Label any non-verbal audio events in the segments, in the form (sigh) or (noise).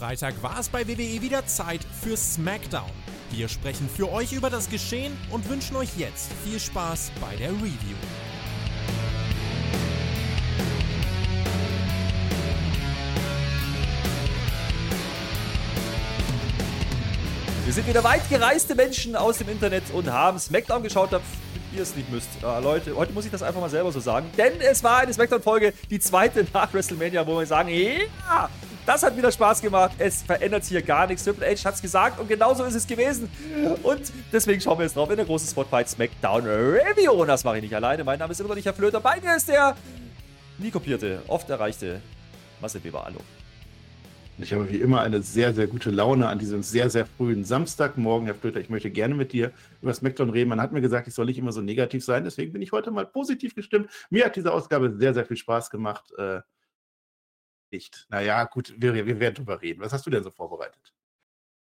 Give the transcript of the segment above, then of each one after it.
Freitag war es bei WWE wieder Zeit für SmackDown. Wir sprechen für euch über das Geschehen und wünschen euch jetzt viel Spaß bei der Review. Wir sind wieder weit gereiste Menschen aus dem Internet und haben SmackDown geschaut, damit ihr es nicht müsst. Äh, Leute, heute muss ich das einfach mal selber so sagen. Denn es war eine SmackDown-Folge, die zweite nach WrestleMania, wo wir sagen, ja, das hat wieder Spaß gemacht. Es verändert hier gar nichts. Triple H hat es gesagt und genauso ist es gewesen. Und deswegen schauen wir jetzt drauf in der großen Spotfight SmackDown Review. Und das mache ich nicht alleine. Mein Name ist immer noch nicht Herr Flöter. Bei mir ist der nie kopierte, oft erreichte Marcel Weber. Hallo. Ich habe wie immer eine sehr, sehr gute Laune an diesem sehr, sehr frühen Samstagmorgen, Herr Flöter. Ich möchte gerne mit dir über SmackDown reden. Man hat mir gesagt, ich soll nicht immer so negativ sein, deswegen bin ich heute mal positiv gestimmt. Mir hat diese Ausgabe sehr, sehr viel Spaß gemacht. Nicht. Naja, gut, wir, wir werden drüber reden. Was hast du denn so vorbereitet?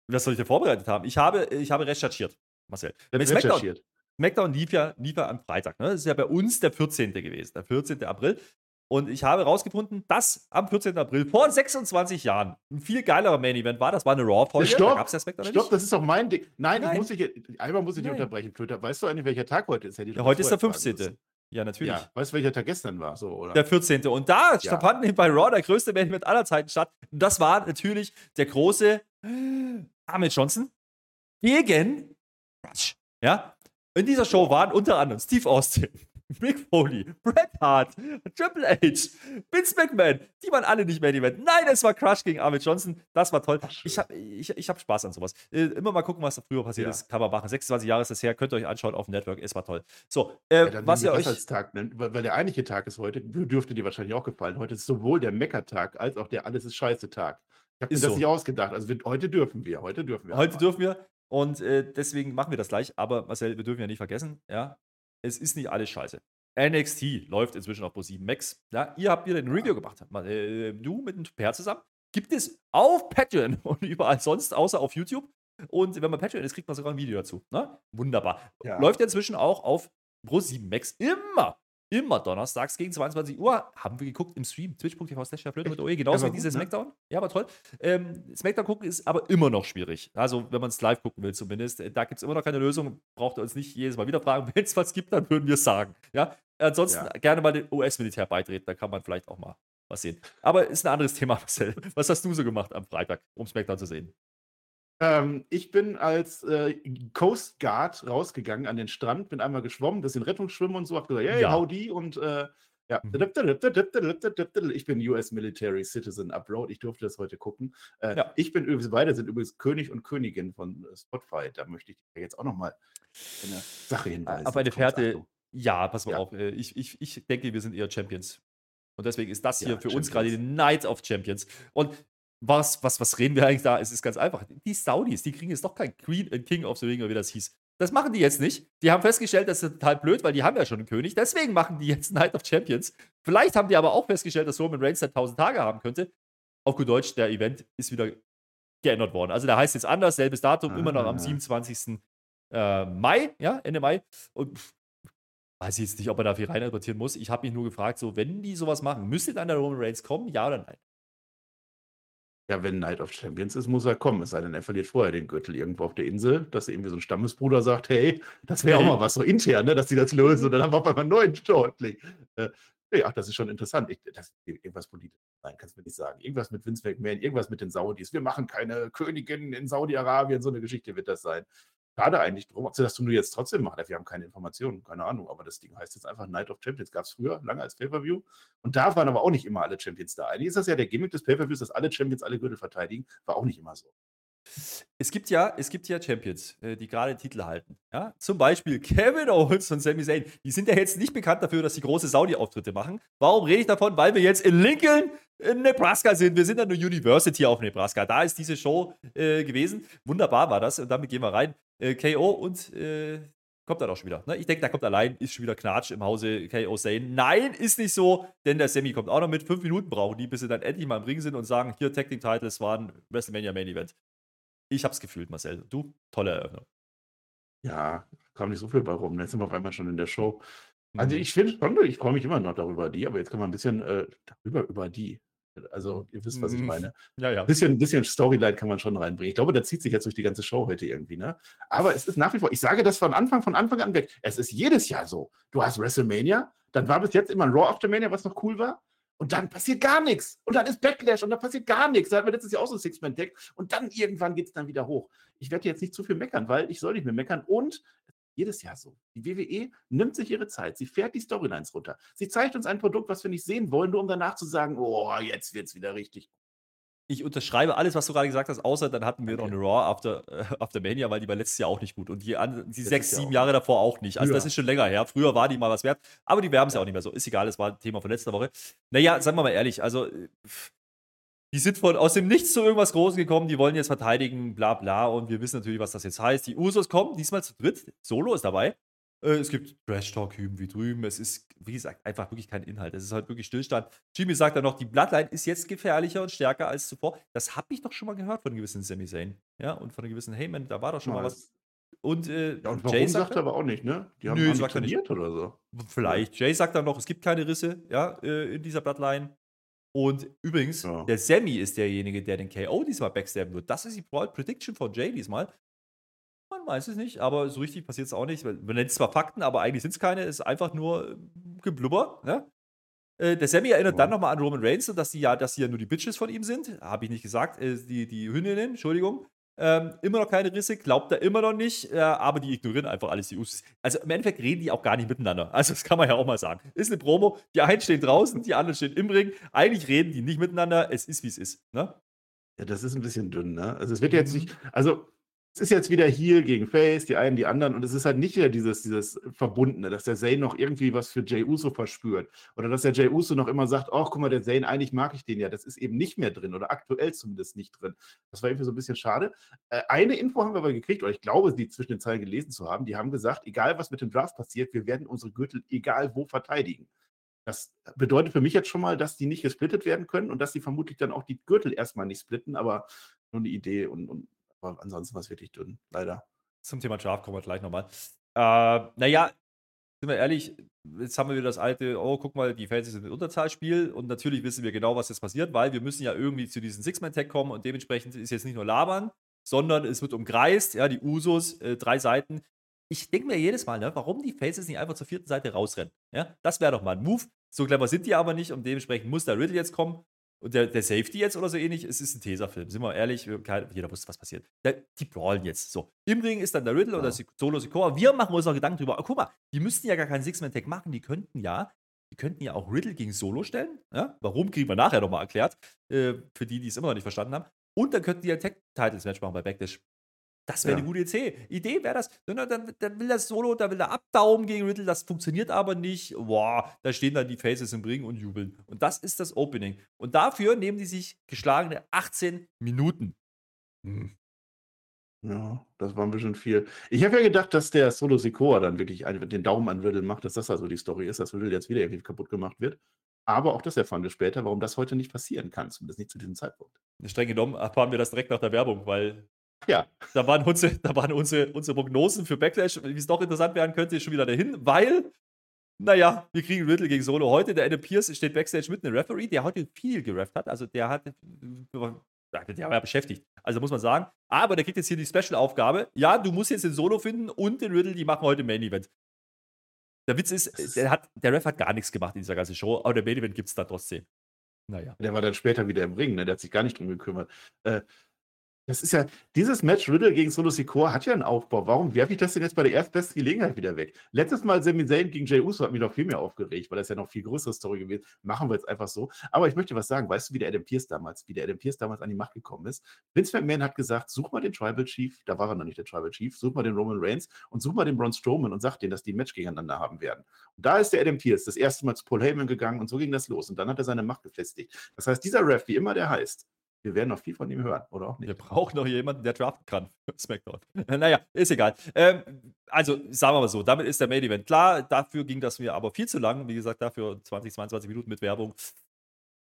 Was soll ich denn vorbereitet haben? Ich habe, ich habe recherchiert, Marcel. SmackDown, recherchiert. SmackDown lief ja, lief ja am Freitag. Ne? Das ist ja bei uns der 14. gewesen, der 14. April. Und ich habe herausgefunden, dass am 14. April vor 26 Jahren ein viel geilerer Main Event war. Das war eine Raw-Folge. Stopp, da ja Stopp, nicht. das ist doch mein Ding. Nein, Nein. Ich muss dich, einmal muss ich dich unterbrechen, Twitter. Weißt du eigentlich, welcher Tag heute ist? Ja, heute ist der 15. Ja, natürlich. Ja, weißt du, welcher Tag gestern war? So, oder? Der 14. Und da ja. fand bei Raw der größte Main Event aller Zeiten statt. Und das war natürlich der große Ahmed Johnson gegen Rush. Ja? In dieser Show waren unter anderem Steve Austin, Mick Foley, Bret Hart, Triple H, Vince McMahon, die waren alle nicht mehr in Event. Nein, es war Crush gegen Ahmed Johnson. Das war toll. Ich habe ich, ich hab Spaß an sowas. Äh, immer mal gucken, was da früher passiert ja. ist. Kann man machen. 26 Jahre ist das her. Könnt ihr euch anschauen auf dem Network. Es war toll. So, äh, ja, was ihr euch. Als Tag nennt, weil, der eigentliche Tag ist heute, dürfte dir wahrscheinlich auch gefallen. Heute ist sowohl der Mecker-Tag als auch der Alles ist Scheiße-Tag. Ich habe mir das so. nicht ausgedacht. Also wir, heute dürfen wir. Heute dürfen wir. Heute dürfen wir. Und äh, deswegen machen wir das gleich. Aber Marcel, wir dürfen ja nicht vergessen, ja, es ist nicht alles scheiße. NXT läuft inzwischen auf Pro7 Max. Ja, ihr habt wieder ein Review gemacht. Äh, du mit dem Per zusammen. Gibt es auf Patreon (laughs) und überall sonst, außer auf YouTube. Und wenn man Patreon ist, kriegt man sogar ein Video dazu. Ne? Wunderbar. Ja. Läuft inzwischen auch auf Pro7 Max. Immer immer donnerstags gegen 22 Uhr haben wir geguckt im Stream, twitch.tv slash mit OE, genauso wie diese ne? Smackdown. Ja, aber toll. Ähm, Smackdown gucken ist aber immer noch schwierig. Also, wenn man es live gucken will, zumindest. Äh, da gibt es immer noch keine Lösung. Braucht ihr uns nicht jedes Mal wieder fragen. (laughs) Wenn es was gibt, dann würden wir es sagen. Ja, ansonsten ja. gerne mal dem US-Militär beitreten, da kann man vielleicht auch mal was sehen. Aber ist ein anderes Thema, (laughs) Marcel. Was hast du so gemacht am Freitag, um Smackdown zu sehen? Ähm, ich bin als äh, Coast Guard rausgegangen an den Strand, bin einmal geschwommen, bisschen Rettungsschwimmen und so, hab gesagt, hey, ja. howdy und äh, ja, ich bin US Military Citizen Abroad. Ich durfte das heute gucken. Äh, ja. Ich bin übrigens, beide sind übrigens König und Königin von äh, Spotify. Da möchte ich jetzt auch nochmal eine Sache hinweisen. Aber eine Fährte, ja, pass mal ja. auf. Äh, ich, ich, ich denke, wir sind eher Champions. Und deswegen ist das hier ja, für Champions. uns gerade die Night of Champions. Und was, was, was reden wir eigentlich da? Es ist ganz einfach. Die Saudis, die kriegen jetzt doch kein Queen, äh, King of the Ring, oder wie das hieß. Das machen die jetzt nicht. Die haben festgestellt, das ist total blöd, weil die haben ja schon einen König. Deswegen machen die jetzt (laughs) Night of Champions. Vielleicht haben die aber auch festgestellt, dass Roman Reigns seit 1000 Tage haben könnte. Auf gut Deutsch, der Event ist wieder geändert worden. Also der heißt jetzt anders, selbes Datum, ah, immer noch am 27. Äh, Mai, ja, Ende Mai. Und pff, weiß ich jetzt nicht, ob man da viel reininterpretieren muss. Ich habe mich nur gefragt, so, wenn die sowas machen, müsste dann der Roman Reigns kommen, ja oder nein? Ja, wenn Night of Champions ist, muss er kommen. Es sei denn, er verliert vorher den Gürtel irgendwo auf der Insel, dass irgendwie so ein Stammesbruder sagt, hey, das wäre auch mal was so intern, ne, dass die das lösen und dann haben wir auf einmal einen neuen Shortling. Äh, ja, das ist schon interessant. Ich, das irgendwas politisch. Nein, kannst du mir nicht sagen. Irgendwas mit Vince McMahon, irgendwas mit den Saudis. Wir machen keine Königin in Saudi-Arabien. So eine Geschichte wird das sein schade eigentlich drum, ob sie das nur jetzt trotzdem machen. Wir haben keine Informationen, keine Ahnung. Aber das Ding heißt jetzt einfach Night of Champions. Gab es früher, lange als Pay-Per-View. Und da waren aber auch nicht immer alle Champions da. Eigentlich ist das ja der Gimmick des Pay-Per-Views, dass alle Champions alle Gürtel verteidigen. War auch nicht immer so. Es gibt ja, es gibt ja Champions, äh, die gerade Titel halten. Ja? Zum Beispiel Kevin Owens und Sami Zayn. Die sind ja jetzt nicht bekannt dafür, dass sie große Saudi-Auftritte machen. Warum rede ich davon? Weil wir jetzt in Lincoln, in Nebraska sind. Wir sind an der University auf Nebraska. Da ist diese Show äh, gewesen. Wunderbar war das. Und damit gehen wir rein. Äh, KO und äh, kommt dann auch schon wieder. Ne? Ich denke, da kommt allein, ist schon wieder Knatsch im Hause KO Sane. Nein, ist nicht so, denn der Sammy kommt auch noch mit. Fünf Minuten brauchen die, bis sie dann endlich mal im Ring sind und sagen: Hier, Tag Team Titles war ein WrestleMania Main Event. Ich hab's gefühlt, Marcel. Du, tolle Eröffnung. Ja, kam nicht so viel bei rum. Jetzt sind wir auf einmal schon in der Show. Also mhm. ich finde schon, ich freue mich immer noch darüber, die, aber jetzt kann man ein bisschen äh, darüber, über die. Also, ihr wisst, was ich Mhm. meine. Ja, ja. Bisschen, bisschen Storyline kann man schon reinbringen. Ich glaube, das zieht sich jetzt durch die ganze Show heute irgendwie, ne? Aber es ist nach wie vor, ich sage das von Anfang, von Anfang an weg. Es ist jedes Jahr so. Du hast WrestleMania, dann war bis jetzt immer ein Raw Aftermania, was noch cool war. Und dann passiert gar nichts. Und dann ist Backlash und dann passiert gar nichts. Da hatten wir letztes Jahr auch so ein Six-Man-Tag. Und dann irgendwann geht es dann wieder hoch. Ich werde jetzt nicht zu viel meckern, weil ich soll nicht mehr meckern. Und jedes Jahr so. Die WWE nimmt sich ihre Zeit. Sie fährt die Storylines runter. Sie zeigt uns ein Produkt, was wir nicht sehen wollen, nur um danach zu sagen, oh, jetzt wird es wieder richtig. Ich unterschreibe alles, was du gerade gesagt hast, außer dann hatten wir Danke. noch eine Raw after, äh, after Mania, weil die war letztes Jahr auch nicht gut. Und die, an, die sechs, sieben Jahre davor auch nicht. Also Früher. das ist schon länger her. Früher war die mal was wert, aber die werben es ja Ja. auch nicht mehr so. Ist egal, das war ein Thema von letzter Woche. Naja, sagen wir mal ehrlich, also äh, die sind von aus dem Nichts zu irgendwas Großes gekommen, die wollen jetzt verteidigen, bla bla. Und wir wissen natürlich, was das jetzt heißt. Die Usos kommen diesmal zu dritt. Solo ist dabei. Äh, Es gibt Trash-Talk hüben wie drüben. Es ist, wie gesagt, einfach wirklich kein Inhalt. Es ist halt wirklich Stillstand. Jimmy sagt dann noch, die Bloodline ist jetzt gefährlicher und stärker als zuvor. Das habe ich doch schon mal gehört von einem gewissen Sami Zayn. Ja, und von einem gewissen Heyman, da war doch schon mal was. Und, äh, Ja, und Jay sagt er aber auch nicht, ne? Die haben Nö, sagt er nicht. trainiert oder so. Vielleicht. Jay sagt dann noch, es gibt keine Risse ja, äh, in dieser Bloodline. Und übrigens, Ja. der Sammy ist derjenige, der den KO diesmal backstabben wird. Das ist die Prediction von Jay diesmal. Man weiß es nicht, aber so richtig passiert es auch nicht. Man nennt es zwar Fakten, aber eigentlich sind es keine. Es ist einfach nur äh, Geblubber. Ne? Äh, Der Sammy erinnert Ja. dann nochmal an Roman Reigns, dass die ja, dass die ja nur die Bitches von ihm sind. Habe ich nicht gesagt. Äh, Die, die Hündinnen, Entschuldigung. Ähm, immer noch keine Risse, glaubt er immer noch nicht, äh, aber die ignorieren einfach alles, die Usos. Also im Endeffekt reden die auch gar nicht miteinander. Also das kann man ja auch mal sagen. Ist eine Promo, die einen stehen draußen, die anderen stehen im Ring. Eigentlich reden die nicht miteinander, es ist wie es ist. Ne? Ja, das ist ein bisschen dünn, ne? Also es wird jetzt Mhm. nicht, also es ist jetzt wieder Heel gegen Face, die einen, die anderen, und es ist halt nicht wieder dieses, dieses Verbundene, dass der Zane noch irgendwie was für Jay Uso verspürt. Oder dass der Jay Uso noch immer sagt, ach, guck mal, der Zane, eigentlich mag ich den ja. Das ist eben nicht mehr drin oder aktuell zumindest nicht drin. Das war irgendwie so ein bisschen schade. Äh, eine Info haben wir aber gekriegt, oder ich glaube, die zwischen den Zeilen gelesen zu haben, die haben gesagt, egal was mit dem Draft passiert, wir werden unsere Gürtel egal wo verteidigen. Das bedeutet für mich jetzt schon mal, dass die nicht gesplittet werden können und dass die vermutlich dann auch die Gürtel erstmal nicht splitten, aber nur eine Idee und, und aber ansonsten war es wirklich dünn, leider. Zum Thema Draft kommen wir gleich nochmal. Äh, naja, sind wir ehrlich, jetzt haben wir wieder das alte, oh, guck mal, die Fans sind im Unterzahlspiel und natürlich wissen wir genau, was jetzt passiert, weil wir müssen ja irgendwie zu diesem Six-Man-Tag kommen und dementsprechend ist jetzt nicht nur labern, sondern es wird umkreist, ja, die Usos, äh, drei Seiten. Ich denke mir jedes Mal, ne, warum die Faces nicht einfach zur vierten Seite rausrennen. Ja, das wäre doch mal ein Move. So clever sind die aber nicht und dementsprechend muss der Riddle jetzt kommen und der, der Safety jetzt oder so ähnlich. Es ist ein Tesafilm, sind wir ehrlich, kein, jeder wusste, was passiert. Der, die brawlen jetzt. So, im Ring ist dann der Riddle Ja. oder Solo Sikoa. Wir machen uns noch Gedanken drüber. Oh, guck mal, die müssten ja gar keinen Six-Man-Tag machen. Die könnten ja, die könnten ja auch Riddle gegen Solo stellen. Ja? Warum, kriegen wir nachher nochmal erklärt. Äh, für die, die es immer noch nicht verstanden haben. Und dann könnten die ein Tag-Titles-Match machen bei Backlash. Das wäre Ja. eine gute Idee. Idee wäre das. Dann, dann, dann will das Solo, da will er abdaumen gegen Riddle, das funktioniert aber nicht. Boah, da stehen dann die Faces im Ring und jubeln. Und das ist das Opening. Und dafür nehmen die sich geschlagene 18 Minuten. Hm. Ja, das war ein bisschen viel. Ich habe ja gedacht, dass der Solo Sikoa dann wirklich einen, den Daumen an Riddle macht, dass das also die Story ist, dass Riddle jetzt wieder irgendwie kaputt gemacht wird. Aber auch das erfahren wir später, warum das heute nicht passieren kann, zumindest nicht zu diesem Zeitpunkt. Streng genommen erfahren wir das direkt nach der Werbung, weil Ja, da waren unsere, da waren unsere, unsere Prognosen für Backlash, wie es doch interessant werden könnte, schon wieder dahin, weil, naja, wir kriegen Riddle gegen Solo heute. Der Adam Pierce steht Backstage mit einem Referee, der heute viel gerefft hat. Also der hat, der war ja beschäftigt. Also muss man sagen. Aber der kriegt jetzt hier die Special-Aufgabe. Ja, du musst jetzt den Solo finden und den Riddle, die machen heute Main Event. Der Witz ist- der, hat, der Ref hat gar nichts gemacht in dieser ganzen Show, aber der Main Event gibt es da trotzdem. Naja. der war dann später wieder im Ring, ne? der hat sich gar nicht drum gekümmert. Äh, das ist ja, dieses Match Riddle gegen Solo Sikoa hat ja einen Aufbau. Warum werfe ich das denn jetzt bei der erstbesten Gelegenheit wieder weg? Letztes Mal Sami Zayn gegen Jey Uso hat mich noch viel mehr aufgeregt, weil das ja noch viel größere Story gewesen Machen wir jetzt einfach so. Aber ich möchte was sagen. Weißt du, wie der Adam Pierce damals, wie der Adam Pierce damals an die Macht gekommen ist? Vince McMahon hat gesagt, such mal den Tribal Chief, da war er noch nicht der Tribal Chief, such mal den Roman Reigns und such mal den Braun Strowman und sag denen, dass die ein Match gegeneinander haben werden. Und da ist der Adam Pierce das erste Mal zu Paul Heyman gegangen und so ging das los. Und dann hat er seine Macht gefestigt. Das heißt, dieser Ref, wie immer der heißt, wir werden noch viel von ihm hören, oder auch Wir nicht? brauchen noch jemanden, der draften kann für SmackDown. (laughs) naja, ist egal. Ähm, also, sagen wir mal so, damit ist der Main Event klar. Dafür ging das mir aber viel zu lang. Wie gesagt, dafür 20, 22 Minuten mit Werbung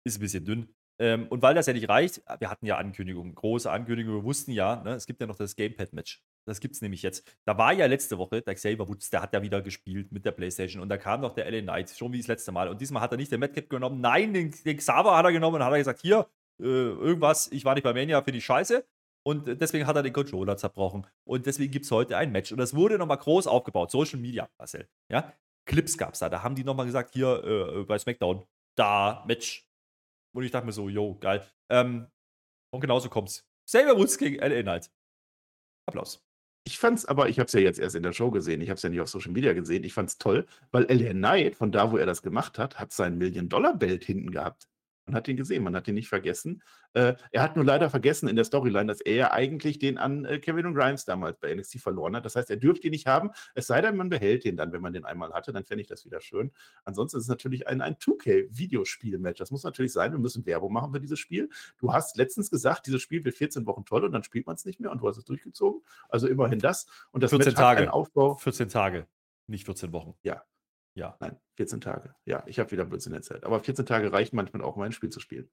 ist ein bisschen dünn. Ähm, und weil das ja nicht reicht, wir hatten ja Ankündigungen, große Ankündigungen, wir wussten ja, ne, es gibt ja noch das Gamepad-Match. Das gibt es nämlich jetzt. Da war ja letzte Woche, der Xavier Woods, der hat ja wieder gespielt mit der Playstation und da kam noch der LA Knight, schon wie das letzte Mal. Und diesmal hat er nicht den Madcap genommen, nein, den, den Xaver hat er genommen und hat er gesagt, hier, äh, irgendwas, ich war nicht bei Mania, finde ich scheiße. Und deswegen hat er den Controller zerbrochen. Und deswegen gibt es heute ein Match. Und das wurde nochmal groß aufgebaut. Social Media, Marcel. Ja? Clips gab es da. Da haben die nochmal gesagt, hier äh, bei SmackDown, da, Match. Und ich dachte mir so, yo, geil. Ähm, und genauso kommt's. Xavier Woods gegen LA Knight. Applaus. Ich fand's aber, ich habe es ja jetzt erst in der Show gesehen, ich habe es ja nicht auf Social Media gesehen, ich fand's toll, weil LA Knight, von da, wo er das gemacht hat, hat sein Million-Dollar-Belt hinten gehabt. Man hat ihn gesehen, man hat ihn nicht vergessen. Äh, er hat nur leider vergessen in der Storyline, dass er ja eigentlich den an äh, Kevin und Grimes damals bei NXT verloren hat. Das heißt, er dürfte ihn nicht haben, es sei denn, man behält ihn dann, wenn man den einmal hatte, dann fände ich das wieder schön. Ansonsten ist es natürlich ein, ein 2K-Videospiel-Match. Das muss natürlich sein, wir müssen Werbung machen für dieses Spiel. Du hast letztens gesagt, dieses Spiel wird 14 Wochen toll und dann spielt man es nicht mehr und du hast es durchgezogen. Also immerhin das. Und das 14 Match Tage. Aufbau. 14 Tage, nicht 14 Wochen. Ja. Ja. Nein, 14 Tage. Ja, ich habe wieder Blödsinn erzählt. Aber 14 Tage reichen manchmal auch, um ein Spiel zu spielen.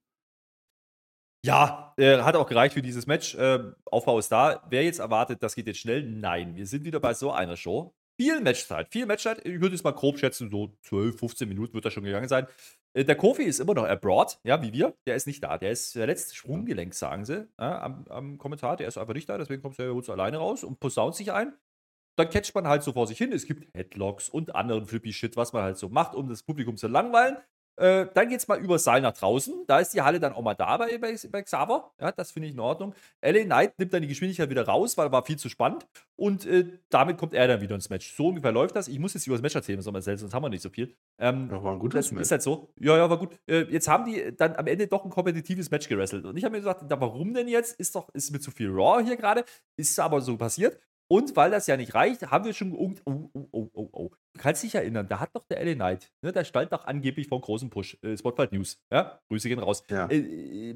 Ja, äh, hat auch gereicht für dieses Match. Ähm, Aufbau ist da. Wer jetzt erwartet, das geht jetzt schnell? Nein, wir sind wieder bei so einer Show. Viel Matchzeit, viel Matchzeit. Ich würde es mal grob schätzen, so 12, 15 Minuten wird das schon gegangen sein. Äh, der Kofi ist immer noch abroad, ja, wie wir. Der ist nicht da. Der ist verletzt, Sprunggelenk, sagen sie ja, am, am Kommentar. Der ist einfach nicht da, deswegen kommt er jetzt alleine raus und posaunt sich ein. Dann catcht man halt so vor sich hin. Es gibt Headlocks und anderen flippy Shit, was man halt so macht, um das Publikum zu langweilen. Äh, dann geht es mal über Seil nach draußen. Da ist die Halle dann auch mal da bei, bei, bei Xaver. Ja, das finde ich in Ordnung. LA Knight nimmt dann die Geschwindigkeit wieder raus, weil war viel zu spannend. Und äh, damit kommt er dann wieder ins Match. So ungefähr läuft das. Ich muss jetzt über das Match erzählen, sonst haben wir nicht so viel. Ähm, Ja, war ein gutes das Match. ist halt so. Ja, ja, war gut. Äh, jetzt haben die dann am Ende doch ein kompetitives Match gerasselt. Und ich habe mir gesagt, warum denn jetzt? Ist doch, ist mir zu viel Raw hier gerade. Ist aber so passiert. Und weil das ja nicht reicht, haben wir schon. Oh, oh, oh, oh, oh. Du kannst dich erinnern, da hat doch der LA Knight, ne, der stand doch angeblich vor einem großen Push. Äh, Spotlight News. Ja? Grüße gehen raus. Ja. Äh, äh,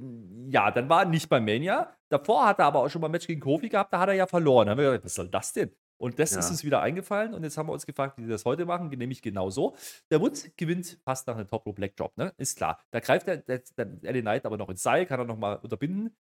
ja, dann war er nicht bei Mania. Davor hat er aber auch schon mal ein Match gegen Kofi gehabt, da hat er ja verloren. Da haben wir gedacht, was soll das denn? Und das Ja. ist uns wieder eingefallen und jetzt haben wir uns gefragt, wie wir das heute machen, nämlich genau so. Der Woods gewinnt fast nach einem Top Rope Black Drop, ne? Ist klar. Da greift der, der, der LA Knight aber noch ins Seil, kann er nochmal unterbinden.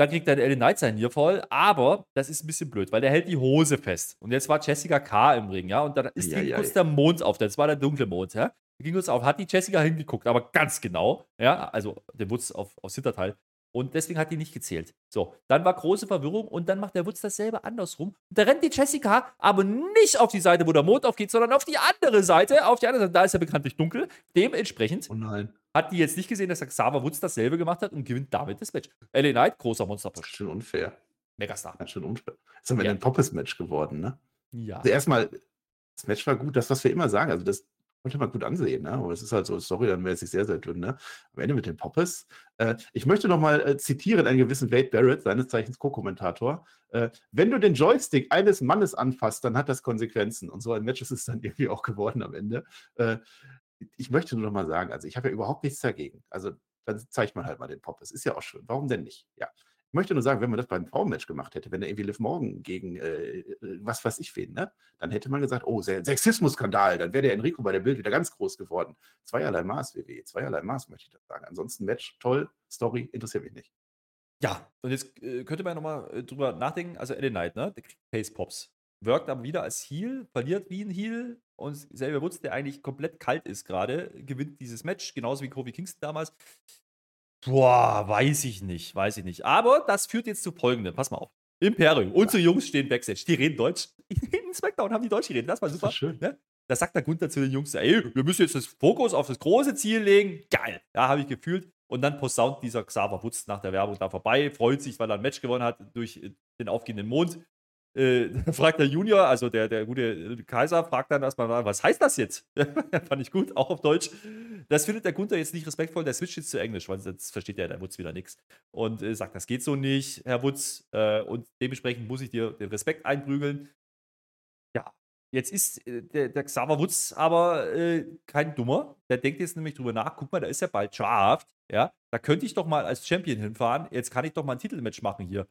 Dann kriegt der LA Knight sein Nearfall, aber das ist ein bisschen blöd, weil der hält die Hose fest. Und jetzt war Jessica K. im Ring, ja, und dann ist Eieiei. ging kurz der Mond auf, das war der dunkle Mond, ja. Der ging uns auf, hat die Jessica hingeguckt, aber ganz genau, ja, also der Woods auf, aufs Hinterteil. Und deswegen hat die nicht gezählt. So, dann war große Verwirrung und dann macht der Woods dasselbe andersrum. Und da rennt die Jessica aber nicht auf die Seite, wo der Mond aufgeht, sondern auf die andere Seite. Auf die andere Seite, da ist er bekanntlich dunkel. Dementsprechend Oh nein, hat die jetzt nicht gesehen, dass der Xaver Woods dasselbe gemacht hat und gewinnt damit das Match. LA Knight, großer Monsterpush. schon unfair. Megastar. Ganz schön unfair. Ist aber Ja. ein Poppes-Match geworden, ne? Ja. Also erstmal, das Match war gut, das, was wir immer sagen, also das konnte man gut ansehen, ne? Aber es ist halt so, sorry, dann wäre es sehr, sehr dünn, ne? Am Ende mit den Poppes. Äh, ich möchte nochmal äh, zitieren einen gewissen Wade Barrett, seines Zeichens Co-Kommentator. Äh, wenn du den Joystick eines Mannes anfasst, dann hat das Konsequenzen. Und so ein Match ist es dann (laughs) irgendwie auch geworden am Ende. Äh, ich möchte nur noch mal sagen, also ich habe ja überhaupt nichts dagegen. Also dann zeigt man halt mal den Poppes. Ist ja auch schön. Warum denn nicht? Ja. Ich möchte nur sagen, wenn man das beim Frauenmatch gemacht hätte, wenn er irgendwie Liv Morgan gegen äh, äh, was weiß ich wen, ne? dann hätte man gesagt, oh, Se- Sexismus-Skandal, dann wäre der Enrico bei der Bild wieder ganz groß geworden. Zweierlei Maß, WWE, zweierlei Maß möchte ich das sagen. Ansonsten Match, toll, Story, interessiert mich nicht. Ja, und jetzt äh, könnte man nochmal äh, drüber nachdenken. Also LA Knight, ne? Der kriegt Face Pops. Wirkt aber wieder als Heal, verliert wie ein Heal. Und selber Woods, der eigentlich komplett kalt ist gerade, gewinnt dieses Match, genauso wie Kofi Kingston damals. Boah, weiß ich nicht, weiß ich nicht. Aber das führt jetzt zu folgendem. Pass mal auf. Imperium, unsere Jungs stehen Backstage, die reden Deutsch. (laughs) In SmackDown haben die Deutsch geredet, das war Das super. ist schön. Ne? Da sagt der Gunther zu den Jungs, ey, wir müssen jetzt das Fokus auf das große Ziel legen. Geil. Ja, habe ich gefühlt. Und dann posaunt dieser Xaver Wutz nach der Werbung da vorbei, freut sich, weil er ein Match gewonnen hat durch den aufgehenden Mond. Äh, (laughs) fragt der Junior, also der, der gute äh, Kaiser, fragt dann erstmal, was heißt das jetzt? (laughs) Fand ich gut, auch auf Deutsch. Das findet der Gunther jetzt nicht respektvoll, der switcht jetzt zu Englisch, weil jetzt versteht ja der Wutz wieder nichts. Und äh, sagt, das geht so nicht, Herr Wutz. Äh, und dementsprechend muss ich dir den Respekt einprügeln. Ja, jetzt ist äh, der, der Xaver Wutz aber äh, kein Dummer. Der denkt jetzt nämlich drüber nach, guck mal, da ist ja bald Draft. Ja, da könnte ich doch mal als Champion hinfahren. Jetzt kann ich doch mal ein Titelmatch machen hier.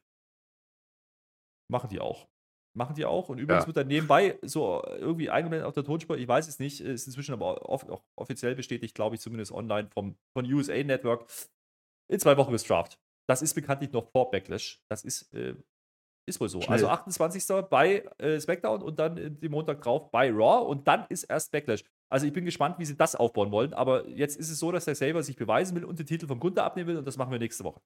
Machen die auch. Machen die auch. Und übrigens Ja. wird dann nebenbei so irgendwie eingeblendet auf der Tonspur. Ich weiß es nicht. Ist inzwischen aber off auch offiziell bestätigt, glaube ich, zumindest online vom, von USA Network. In zwei Wochen ist Draft. Das ist bekanntlich noch vor Backlash. Das ist äh, Ist wohl so. Schnell. Also 28. bei äh, SmackDown und dann äh, den Montag drauf bei Raw und dann ist erst Backlash. Also ich bin gespannt, wie sie das aufbauen wollen. Aber jetzt ist es so, dass der selber sich beweisen will und den Titel vom Gunther abnehmen will und das machen wir nächste Woche.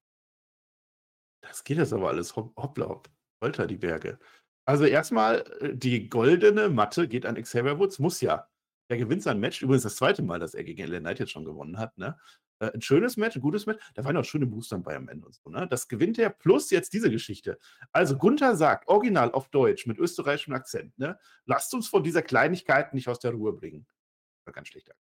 Das geht jetzt aber alles hopp- hoppla hopp. Holter die Berge. Also erstmal, äh, die goldene Matte geht an Xavier Woods, muss ja. Er gewinnt sein Match, übrigens das zweite Mal, dass er gegen LA Knight jetzt schon gewonnen hat. Ne? Äh, Ein schönes Match, ein gutes Match. Da waren auch schöne Boostern bei am Ende und so. Ne? Das gewinnt er plus jetzt diese Geschichte. Also Gunther sagt, original auf Deutsch mit österreichischem Akzent, ne? lasst uns von dieser Kleinigkeit nicht aus der Ruhe bringen. War ganz schlechter.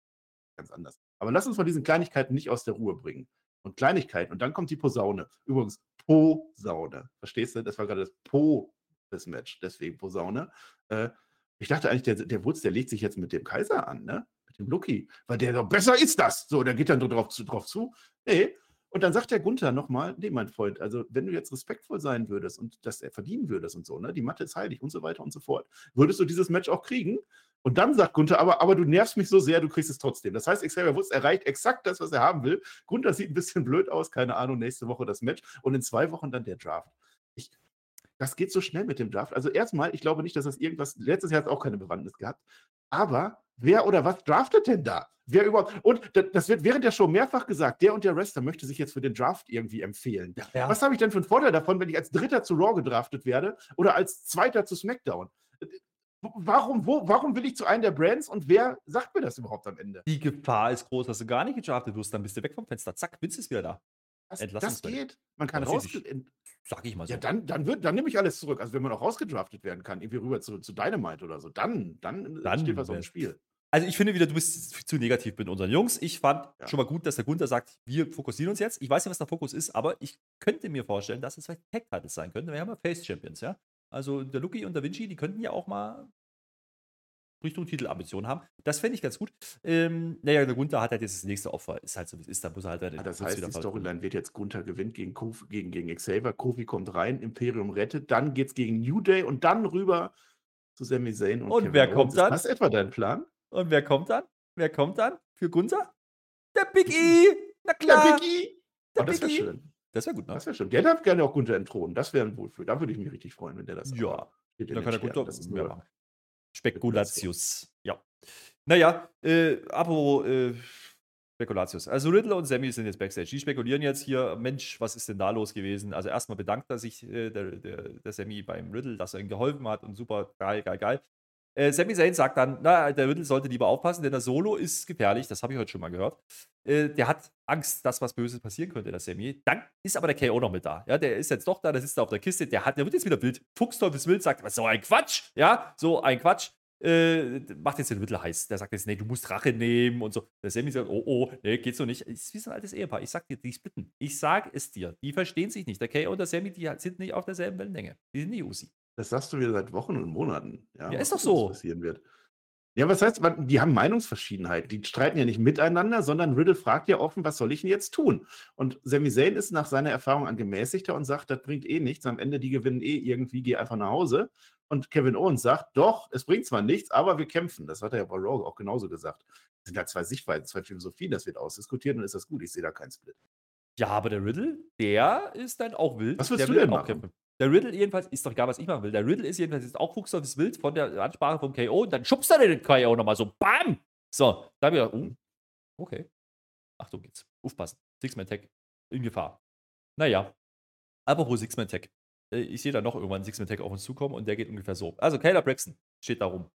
Ganz anders. Aber lasst uns von diesen Kleinigkeiten nicht aus der Ruhe bringen. Und Kleinigkeiten. Und dann kommt die Posaune. Übrigens, Posaune. Verstehst du? Das war gerade das Po des Match. Deswegen Posaune. Äh, ich dachte eigentlich, der, der Wutz, der legt sich jetzt mit dem Kaiser an, ne? Mit dem Lucky. Weil der doch besser ist das. So, der geht dann drauf zu. Drauf zu. Nee. Und dann sagt der Gunther nochmal, nee, mein Freund, also wenn du jetzt respektvoll sein würdest und das er verdienen würdest und so, ne, die Mathe ist heilig und so weiter und so fort, würdest du dieses Match auch kriegen. Und dann sagt Gunther, aber, aber du nervst mich so sehr, du kriegst es trotzdem. Das heißt, Xavier Woods erreicht exakt das, was er haben will. Gunther sieht ein bisschen blöd aus, keine Ahnung, nächste Woche das Match und in zwei Wochen dann der Draft. Ich, das geht so schnell mit dem Draft. Also erstmal, ich glaube nicht, dass das irgendwas, letztes Jahr hat es auch keine Bewandtnis gehabt, aber wer oder was draftet denn da? Wer überhaupt, und da- das wird während der Show mehrfach gesagt, der und der Wrestler möchte sich jetzt für den Draft irgendwie empfehlen. Ja. Was habe ich denn für einen Vorteil davon, wenn ich als Dritter zu Raw gedraftet werde oder als Zweiter zu SmackDown? Warum, wo, warum will ich zu einem der Brands und wer sagt mir das überhaupt am Ende? Die Gefahr ist groß, dass du gar nicht gedraftet wirst, dann bist du weg vom Fenster. Zack, Vince ist wieder da. Das, das geht. Man kann sieht Sag ich mal so. Ja, dann, dann, wird, dann nehme ich alles zurück. Also wenn man auch rausgedraftet werden kann, irgendwie rüber zu, zu Dynamite oder so, dann, dann, Dann steht was auf dem Spiel. Also ich finde wieder, du bist zu negativ mit unseren Jungs. Ich fand Ja. schon mal gut, dass der Gunther sagt, wir fokussieren uns jetzt. Ich weiß nicht, was der Fokus ist, aber ich könnte mir vorstellen, dass es vielleicht Tag Titles sein könnte. Wir haben ja Face Champions, ja. Also der Lucky und der Vinci, die könnten ja auch mal Richtung Titelambitionen haben. Das fände ich ganz gut. Ähm, naja, der Gunther hat halt jetzt das nächste Opfer. Ist halt so, wie es ist. Da muss er halt Ja, das muss heißt, die Storyline wird jetzt Gunther gewinnt gegen, Kofi, gegen, gegen Xavier, Kofi kommt rein, Imperium rettet, dann geht's gegen New Day und dann rüber zu Sami Zayn und, Und wer kommt Owens. dann? Ist das etwa dein Plan? Und wer kommt dann? Wer kommt dann für Gunther? Der Big E! Na Der klar! Big E! Der Oh, das wäre Big E. schön. Das wäre gut, ne? Das wäre schön. Der darf gerne auch Gunther entthronen. Das wäre ein Wohlfühl. Da würde ich mich richtig freuen, wenn der das Ja, aber steht in Da den kann Sternen. Gunther Das ist mehr machen. Spekulatius. Ja. Naja, äh, apropos äh, Spekulatius. Also Riddle und Sammy sind jetzt Backstage. Die spekulieren jetzt hier, Mensch, was ist denn da los gewesen? Also erstmal bedankt er sich, äh, der, der, der Sammy beim Riddle, dass er ihm geholfen hat und super, geil, geil, geil. Äh, Sami Zayn sagt dann, na, der Riddle sollte lieber aufpassen, denn der Solo ist gefährlich, das habe ich heute schon mal gehört. Äh, der hat Angst, dass was Böses passieren könnte, der Sammy. Dann ist aber der KO noch mit da. Ja, der ist jetzt doch da, der sitzt da auf der Kiste, der, hat, der wird jetzt wieder wild. Fuchsteufelswild sagt, was so ein Quatsch, ja, so ein Quatsch. Äh, macht jetzt den Riddle heiß. Der sagt jetzt, nee, du musst Rache nehmen und so. Der Sammy sagt, oh, oh, nee, geht so nicht. Es ist wie so ein altes Ehepaar. Ich sag dir, die splitten. Ich sag es dir. Die verstehen sich nicht. Der KO und der Sammy, die sind nicht auf derselben Wellenlänge. Die sind nicht Usi. Das sagst du wieder seit Wochen und Monaten. Ja, mal ist doch so. passieren wird. Ja, was heißt, die haben Meinungsverschiedenheit. Die streiten ja nicht miteinander, sondern Riddle fragt ja offen, was soll ich denn jetzt tun? Und Sami Zayn ist nach seiner Erfahrung ein gemäßigter und sagt, das bringt eh nichts. Am Ende, die gewinnen eh irgendwie, geh einfach nach Hause. Und Kevin Owens sagt, doch, es bringt zwar nichts, aber wir kämpfen. Das hat er ja bei Raw auch genauso gesagt. Das sind halt zwei Sichtweisen, zwei Philosophien, das wird ausdiskutiert und ist das gut. Ich sehe da keinen Split. Ja, aber der Riddle, der ist dann auch wild. Was willst der du will denn machen? kämpfen. Der Riddle jedenfalls, ist doch egal, was ich machen will. Der Riddle ist jedenfalls jetzt auch Fuchsteufels wild von der Ansprache vom KO und dann schubst er den KO nochmal so, BAM! So, da hab ich gedacht, oh, okay. Achtung jetzt, aufpassen. Six-Man-Tag in Gefahr. Naja, apropos Six-Man-Tag. Äh, Ich sehe da noch irgendwann einen Six-Man-Tag auf uns zukommen und der geht ungefähr so. Also, Kayla Braxton steht da rum.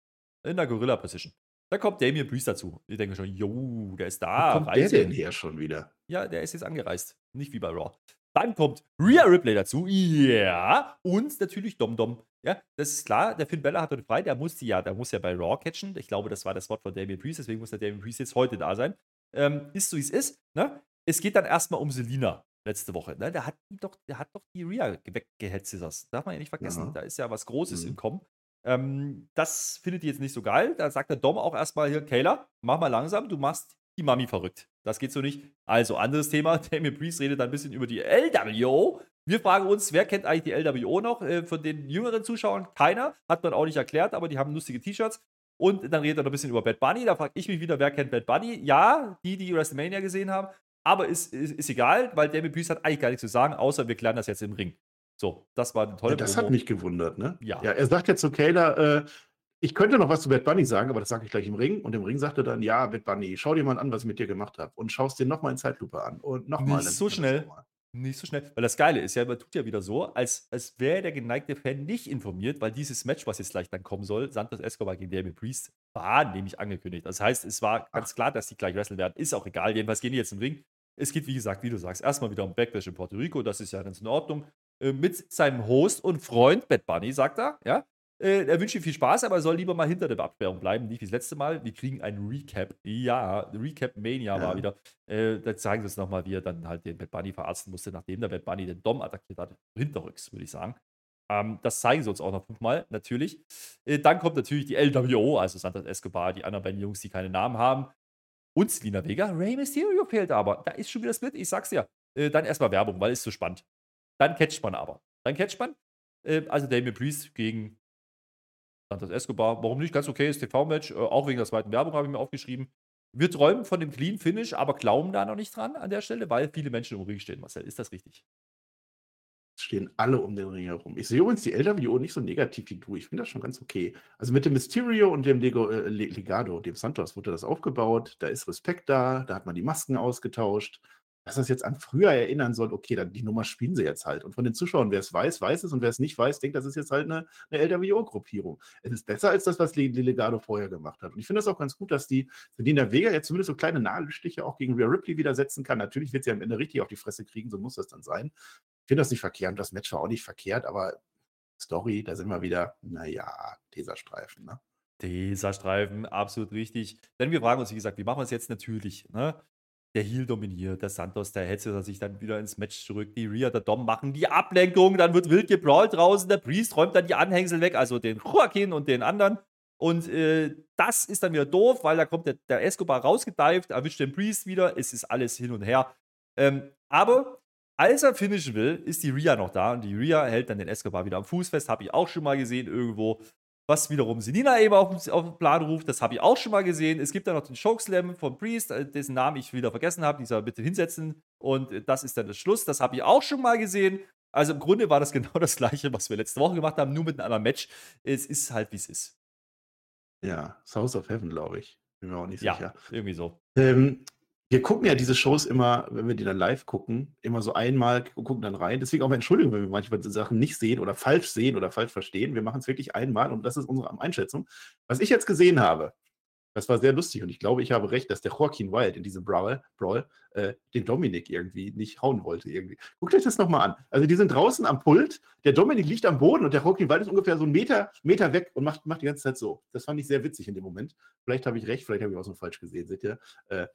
In der Gorilla-Position. Da kommt Damien Priest dazu. Ich denke schon, jo, der ist da. Wo kommt der Reise. denn her schon wieder? Ja, der ist jetzt angereist. Nicht wie bei Raw. Dann kommt Rhea Ripley dazu. Ja. Und natürlich Dom Dom. Ja, das ist klar. Der Finn Bella hat heute frei. Der musste ja, der muss ja bei Raw catchen. Ich glaube, das war das Wort von Damien Priest. Deswegen muss der Damien Priest jetzt heute da sein. Ähm, ist so, wie es ist. Ne? Es geht dann erstmal um Selina letzte Woche. Ne? Der, hat doch, der hat doch die Rhea weggehetzt. Das darf man ja nicht vergessen. Ja. Da ist ja was Großes Mhm. im Kommen. Ähm, das findet ihr jetzt nicht so geil. Da sagt der Dom auch erstmal hier, Kayla, mach mal langsam, du machst die Mami verrückt. Das geht so nicht. Also, anderes Thema. (laughs) Damien Priest redet dann ein bisschen über die LWO. Wir fragen uns, wer kennt eigentlich die LWO noch? Äh, von den jüngeren Zuschauern keiner. Hat man auch nicht erklärt, aber die haben lustige T-Shirts. Und dann redet er noch ein bisschen über Bad Bunny. Da frage ich mich wieder, wer kennt Bad Bunny? Ja, die, die WrestleMania gesehen haben. Aber ist, ist, ist egal, weil Damien Priest hat eigentlich gar nichts zu sagen, außer wir klären das jetzt im Ring. So, das war eine tolle Ja, das hat Promo. mich gewundert, ne? Ja. Ja, er sagt ja zu Kayla, äh, ich könnte noch was zu Bad Bunny sagen, aber das sage ich gleich im Ring. Und im Ring sagt er dann, ja, Bad Bunny, schau dir mal an, was ich mit dir gemacht habe. Und schaust dir nochmal in Zeitlupe an. Und nochmal. Nicht so schnell. Nicht so schnell. Weil das Geile ist ja, man tut ja wieder so, als, als wäre der geneigte Fan nicht informiert, weil dieses Match, was jetzt gleich dann kommen soll, Santos Escobar gegen Damien Priest, war nämlich angekündigt. Das heißt, es war ganz klar, dass die gleich wresteln werden. Ist auch egal. Jedenfalls gehen die jetzt im Ring. Es geht, wie gesagt, wie du sagst, erstmal wieder um Backlash in Puerto Rico. Das ist ja ganz in Ordnung. Äh, mit seinem Host und Freund Bad Bunny, sagt er. Ja. Äh, er wünscht ihm viel Spaß, aber er soll lieber mal hinter der Absperrung bleiben. Nicht wie das letzte Mal. Wir kriegen ein Recap. Ja, Recap Mania Ja. war wieder. Äh, da zeigen sie uns nochmal, wie er dann halt den Bad Bunny verarzten musste, nachdem der Bad Bunny den Dom attackiert hat. Hinterrücks, würde ich sagen. Ähm, das zeigen sie uns auch noch fünfmal, natürlich. Äh, dann kommt natürlich die LWO, also Santos Escobar, die anderen beiden Jungs, die keine Namen haben. Und Selena Vega. Rey Mysterio fehlt aber. Da ist schon wieder Split, ich sag's dir. Äh, dann erstmal Werbung, weil es so spannend. Dann catcht man aber. Dann catcht man. Äh, also Damien Priest gegen Santos Escobar. Warum nicht? Ganz okayes TV-Match. Äh, auch wegen der zweiten Werbung habe ich mir aufgeschrieben. Wir träumen von dem Clean Finish, aber glauben da noch nicht dran an der Stelle, weil viele Menschen im Ring stehen, Marcel. Ist das richtig? stehen alle um den Ring herum. Ich sehe übrigens die LWO nicht so negativ wie du. Ich finde das schon ganz okay. Also mit dem Mysterio und dem Lego, äh, Le- Legado, dem Santos, wurde das aufgebaut. Da ist Respekt da. Da hat man die Masken ausgetauscht. Dass das jetzt an früher erinnern soll, okay, dann die Nummer spielen sie jetzt halt. Und von den Zuschauern, wer es weiß, weiß es. Und wer es nicht weiß, denkt, das ist jetzt halt eine, eine LWO-Gruppierung. Es ist besser als das, was Le Le- Legado vorher gemacht hat. Und ich finde das auch ganz gut, dass die Selina Vega jetzt zumindest so kleine Nadelstiche auch gegen Rhea Ripley wieder setzen kann. Natürlich wird sie am Ende richtig auf die Fresse kriegen, so muss das dann sein. Ich finde das nicht verkehrt. Das Match war auch nicht verkehrt, aber Story, da sind wir wieder, naja, Teserstreifen. Ne? Dieser Streifen, absolut richtig. Denn wir fragen uns, wie gesagt, wie machen wir es jetzt natürlich? Ne? Der Heel dominiert, der Santos, der hetzt sich dann wieder ins Match zurück. Die Rhea, der Dom machen die Ablenkung, dann wird wild gebrawlt draußen. Der Priest räumt dann die Anhängsel weg, also den Joaquin und den anderen. Und äh, das ist dann wieder doof, weil da kommt der, der Escobar rausgedived, erwischt den Priest wieder. Es ist alles hin und her. Ähm, aber als er finishen will, ist die Rhea noch da und die Rhea hält dann den Escobar wieder am Fuß fest. Habe ich auch schon mal gesehen irgendwo. Was wiederum Selina eben auf, auf den Plan ruft, das habe ich auch schon mal gesehen. Es gibt dann noch den Chokeslam von Priest, äh, dessen Namen ich wieder vergessen habe. Dieser bitte hinsetzen. Und äh, das ist dann das Schluss. Das habe ich auch schon mal gesehen. Also im Grunde war das (laughs) genau das gleiche, was wir letzte Woche gemacht haben, nur mit einem anderen Match. Es ist halt, wie es ist. Ja, South of Heaven, glaube ich. Bin mir auch nicht Ja, sicher. irgendwie so. Ähm, wir gucken ja diese Shows immer, wenn wir die dann live gucken, immer so einmal und gucken dann rein. Deswegen auch Entschuldigung, wenn wir manchmal Sachen nicht sehen oder falsch sehen oder falsch verstehen. Wir machen es wirklich einmal und das ist unsere Einschätzung. Was ich jetzt gesehen habe, das war sehr lustig und ich glaube, ich habe recht, dass der Joaquin Wild in diesem Brawl, Brawl äh, den Dominik irgendwie nicht hauen wollte. Irgendwie. Guckt euch das nochmal an. Also die sind draußen am Pult, der Dominik liegt am Boden und der Joaquin Wild ist ungefähr so einen Meter, Meter weg und macht, macht die ganze Zeit so. Das fand ich sehr witzig in dem Moment. Vielleicht habe ich recht, vielleicht habe ich auch so falsch gesehen, seht ihr? Äh,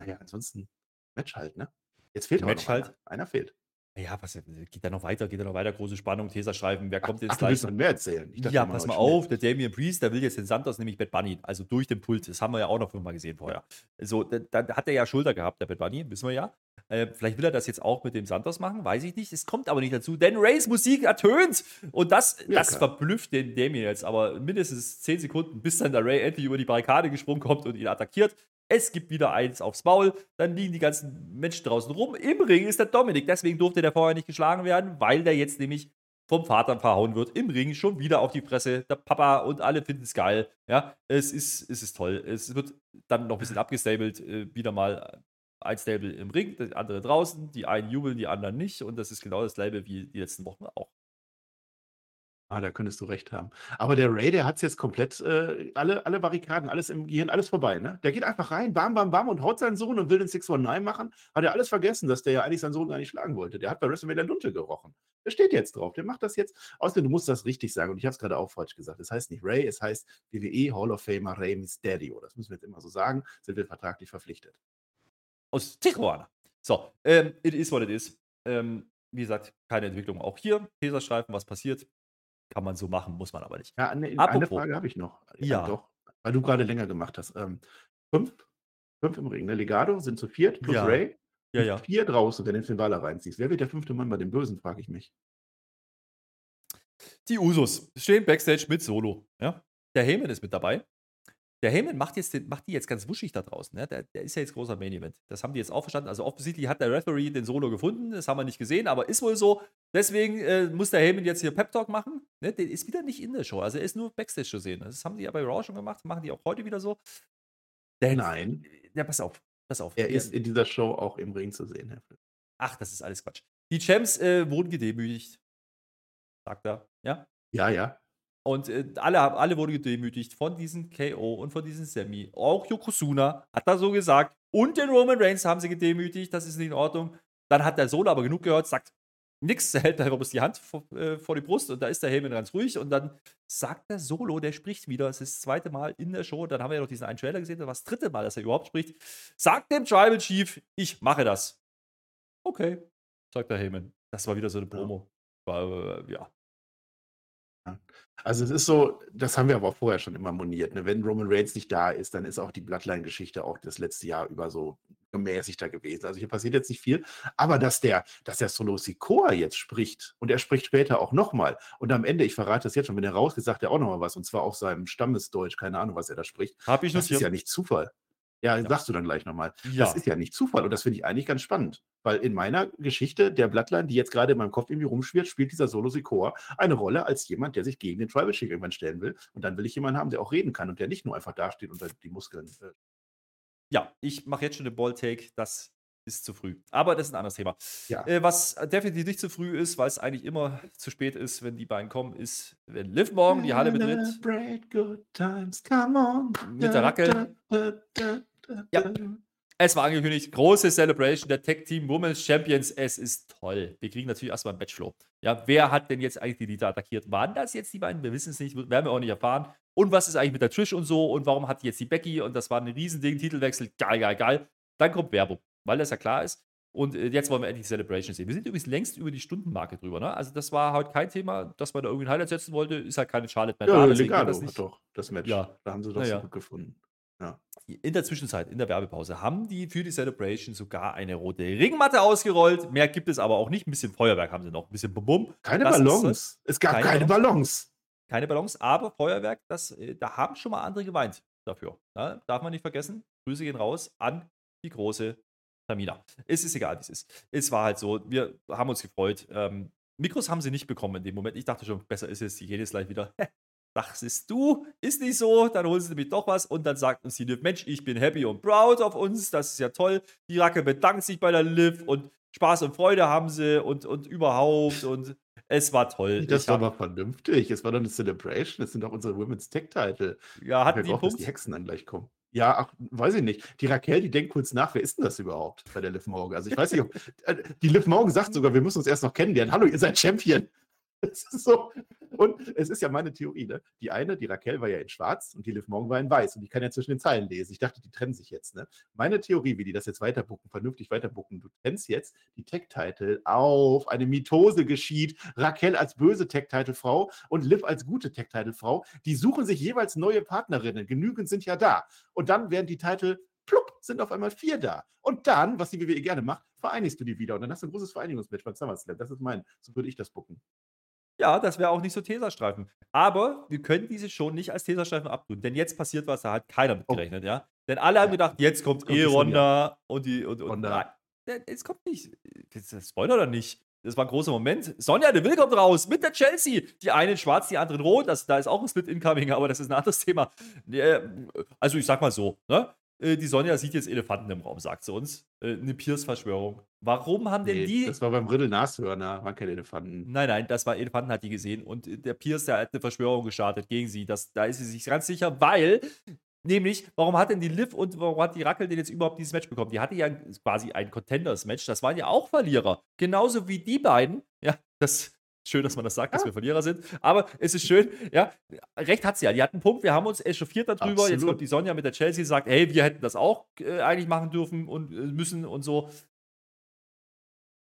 naja, ansonsten Match halt, ne? Jetzt fehlt Match halt. Einer. einer fehlt. Ja, was geht da noch weiter? Geht da noch weiter? Große Spannung, Teserstreifen. Wer kommt jetzt Ach, du gleich? willst noch mehr erzählen? Ich dachte, Ja, pass mal auf, der Damien Priest, der will jetzt den Santos, nämlich Bad Bunny, also durch den Pult. Das haben wir ja auch noch fünfmal gesehen vorher. So, da, da hat er ja Schulter gehabt, der Bad Bunny, wissen wir ja. Äh, vielleicht will er das jetzt auch mit dem Santos machen, weiß ich nicht. Es kommt aber nicht dazu, denn Rays Musik ertönt. Und das, Ja, das klar. verblüfft den Damien jetzt. Aber mindestens 10 Sekunden, bis dann der Ray endlich über die Barrikade gesprungen kommt und ihn attackiert. Es gibt wieder eins aufs Maul. Dann liegen die ganzen Menschen draußen rum. Im Ring ist der Dominik. Deswegen durfte der vorher nicht geschlagen werden, weil der jetzt nämlich vom Vater verhauen wird. Im Ring schon wieder auf die Fresse. Der Papa und alle finden es geil. Ja, es ist, es ist toll. Es wird dann noch ein bisschen abgestabelt. Äh, wieder mal ein Stable im Ring, das andere draußen. Die einen jubeln, die anderen nicht. Und das ist genau dasselbe wie die letzten Wochen auch. Ah, da könntest du recht haben. Aber der Ray, der hat es jetzt komplett, äh, alle, alle Barrikaden, alles im Gehirn, alles vorbei, ne? Der geht einfach rein, bam, bam, bam und haut seinen Sohn und will den 619 machen. Hat er alles vergessen, dass der ja eigentlich seinen Sohn gar nicht schlagen wollte. Der hat bei WrestleMania Lunte gerochen. Der steht jetzt drauf, der macht das jetzt. Außerdem, du musst das richtig sagen und ich habe es gerade auch falsch gesagt. Es heißt nicht Ray, es heißt WWE Hall of Famer Ray Mysterio. Das müssen wir jetzt immer so sagen, sind wir vertraglich verpflichtet. Aus Tijuana. So, ähm, it is what it is. Ähm, wie gesagt, keine Entwicklung auch hier. Teserstreifen, was passiert? Kann man so machen, muss man aber nicht. Ja, eine, eine Apropos. Frage habe ich noch. Ja. Doch, weil du gerade länger gemacht hast. Ähm, fünf, fünf im Ring. Ne? Legado sind zu viert plus Ja. Ray. Ja, ja. Vier draußen, wenn du den Finvala reinziehst. Wer wird der fünfte Mann bei den Bösen, frage ich mich. Die Usos stehen backstage mit Solo. Ja? Der Heyman ist mit dabei. Der Heyman macht, jetzt den, macht die jetzt ganz wuschig da draußen. Ne? Der, der ist ja jetzt großer Main Event. Das haben die jetzt auch verstanden. Also offensichtlich hat der Referee den Solo gefunden. Das haben wir nicht gesehen, aber ist wohl so. Deswegen äh, muss der Heyman jetzt hier Pep Talk machen. Ne? Der ist wieder nicht in der Show. Also er ist nur Backstage zu sehen. Das haben die ja bei Raw schon gemacht. Machen die auch heute wieder so. Der, Nein. Ja, pass auf. Pass auf. Er Wir- ist in dieser Show auch im Ring zu sehen, Herr Flipp. Ach, das ist alles Quatsch. Die Champs äh, wurden gedemütigt. Sagt er. Ja. Ja, ja. Und äh, alle, alle wurden gedemütigt von diesem KO und von diesem Sammy. Auch Yokozuna hat da so gesagt. Und den Roman Reigns haben sie gedemütigt. Das ist nicht in Ordnung. Dann hat der Solo aber genug gehört, sagt nix, (laughs) er hält einfach bloß die Hand vor, äh, vor die Brust und da ist der Heyman ganz ruhig. Und dann sagt der Solo, der spricht wieder. Es ist das zweite Mal in der Show. Dann haben wir ja noch diesen einen Trailer gesehen. Das war das dritte Mal, dass er überhaupt spricht. Sagt dem Tribal Chief, ich mache das. Okay, sagt der Heyman. Das war wieder so eine Promo. War, äh, ja. Also es ist so, das haben wir aber auch vorher schon immer moniert. Ne? Wenn Roman Reigns nicht da ist, dann ist auch die Bloodline-Geschichte auch das letzte Jahr über so gemäßigter gewesen. Also hier passiert jetzt nicht viel. Aber dass der, dass der Solo Sikoa jetzt spricht und er spricht später auch nochmal und am Ende, ich verrate das jetzt schon, wenn er rausgeht, sagt er auch nochmal was und zwar auf seinem Stammesdeutsch, keine Ahnung, was er da spricht. Hab ich Das ist notiert. ja nicht Zufall. Ja, Ja. sagst du dann gleich nochmal. Ja. Das ist ja nicht Zufall und das finde ich eigentlich ganz spannend, weil in meiner Geschichte der Bloodline, die jetzt gerade in meinem Kopf irgendwie rumschwirrt, spielt dieser Solo Sikoa eine Rolle als jemand, der sich gegen den Tribal Chief irgendwann stellen will und dann will ich jemanden haben, der auch reden kann und der nicht nur einfach dasteht und die Muskeln. Äh, Ja, ich mache jetzt schon den Ball-Take. Das ist zu früh. Aber das ist ein anderes Thema. Ja. Äh, was definitiv nicht zu früh ist, weil es eigentlich immer zu spät ist, wenn die beiden kommen, ist, wenn Liv morgen die Halle betritt. Celebrate good times, come on. Mit der Racke. Ja. Es war angekündigt, große Celebration der Tech Team Women's Champions. Es ist toll. Wir kriegen natürlich erstmal ein Matchflow. Ja, wer hat denn jetzt eigentlich die Lita attackiert? Waren das jetzt die beiden? Wir wissen es nicht, werden wir auch nicht erfahren. Und was ist eigentlich mit der Trish und so? Und warum hat jetzt die Becky? Und das war ein Riesending, Titelwechsel. Geil, geil, geil. Dann kommt Werbung, weil das ja klar ist. Und äh, jetzt wollen wir endlich die Celebration sehen. Wir sind übrigens längst über die Stundenmarke drüber. Ne? Also, das war heute kein Thema, dass man da irgendwie ein Highlight setzen wollte. Ist halt keine Charlotte mehr Ja, geht Legado das hat nicht. doch das Match. Ja. Da haben sie doch Na so ja. gut gefunden. In der Zwischenzeit, in der Werbepause, haben die für die Celebration sogar eine rote Ringmatte ausgerollt. Mehr gibt es aber auch nicht. Ein bisschen Feuerwerk haben sie noch. Ein bisschen Bum-Bum. Keine Das Ballons. Es gab Keine keine Ballons. Keine Ballons, aber Feuerwerk, das, äh, da haben schon mal andere geweint dafür. Ja, darf man nicht vergessen. Grüße gehen raus an die große Tamina. Es ist egal, wie es ist. Es war halt so, wir haben uns gefreut. Ähm, Mikros haben sie nicht bekommen in dem Moment. Ich dachte schon, besser ist es, die jetzt gleich wieder. (laughs) Dachtest du, ist nicht so, dann holen sie nämlich doch was und dann sagt uns die Liv, Mensch, ich bin happy und proud auf uns, das ist ja toll. Die Racke bedankt sich bei der Liv und Spaß und Freude haben sie und, und überhaupt und es war toll. Das Ich war aber vernünftig. Es war doch eine Celebration. Es sind doch unsere Women's Tech-Title. ja, Ich hatten die Punkt. die Hexen dann gleich kommen. Ja, ach, weiß ich nicht. Die Raquel, die denkt kurz nach, wer ist denn das überhaupt bei der Liv Morgan? Also ich weiß nicht, ob, äh, die Liv Morgan sagt sogar, wir müssen uns erst noch kennenlernen. Hallo, ihr seid Champion. (laughs) Das ist so. Und es ist ja meine Theorie, ne? Die eine, die Raquel war ja in schwarz und die Liv Morgan war in weiß. Und ich kann ja zwischen den Zeilen lesen. Ich dachte, die trennen sich jetzt, ne? Meine Theorie, wie die das jetzt weiterbucken, vernünftig weiterbucken, du trennst jetzt die Tech-Title auf, eine Mitose geschieht, Raquel als böse Tech-Title-Frau und Liv als gute Tech-Title-Frau. Die suchen sich jeweils neue Partnerinnen. Genügend sind ja da. Und dann werden die Titel, plupp, sind auf einmal vier da. Und dann, was die WWE gerne macht, vereinigst du die wieder. Und dann hast du ein großes Vereinigungsmatch beim SummerSlam. Das ist mein, so würde ich das bucken. Ja, das wäre auch nicht so Tesastreifen. Aber wir können diese schon nicht als Tesastreifen abtun, denn jetzt passiert was, da hat keiner mit Oh. gerechnet, ja. Denn alle haben Ja. gedacht, jetzt kommt, Kommt eh die Ronda und die und, und Ronda. Nein, es kommt nicht. Das ist Spoiler oder nicht? Das war ein großer Moment. Sonja de Will kommt raus mit der Chelsea. Die einen schwarz, die anderen rot. Das, da ist auch ein Split incoming, aber das ist ein anderes Thema. Äh, Also ich sag mal so, ne? Äh, Die Sonja sieht jetzt Elefanten im Raum, sagt sie uns. Äh, Eine Pierce-Verschwörung. Warum haben denn Nee, die. das war beim Riddle Nashörner, waren keine Elefanten. Nein, nein, das war Elefanten hat die gesehen und äh, der Pierce, der hat eine Verschwörung gestartet gegen sie. Das, da ist sie sich ganz sicher, weil, nämlich, warum hat denn die Liv und warum hat die Rackel denn jetzt überhaupt dieses Match bekommen? Die hatte ja quasi ein Contenders-Match, das waren ja auch Verlierer. Genauso wie die beiden. Ja, das schön, dass man das sagt, dass Ja. wir Verlierer sind. Aber es ist schön, ja, recht hat sie ja. Die hat einen Punkt, wir haben uns echauffiert darüber. Jetzt Absolut. kommt die Sonja mit der Chelsea, sagt, hey, wir hätten das auch äh, eigentlich machen dürfen und äh, müssen und so.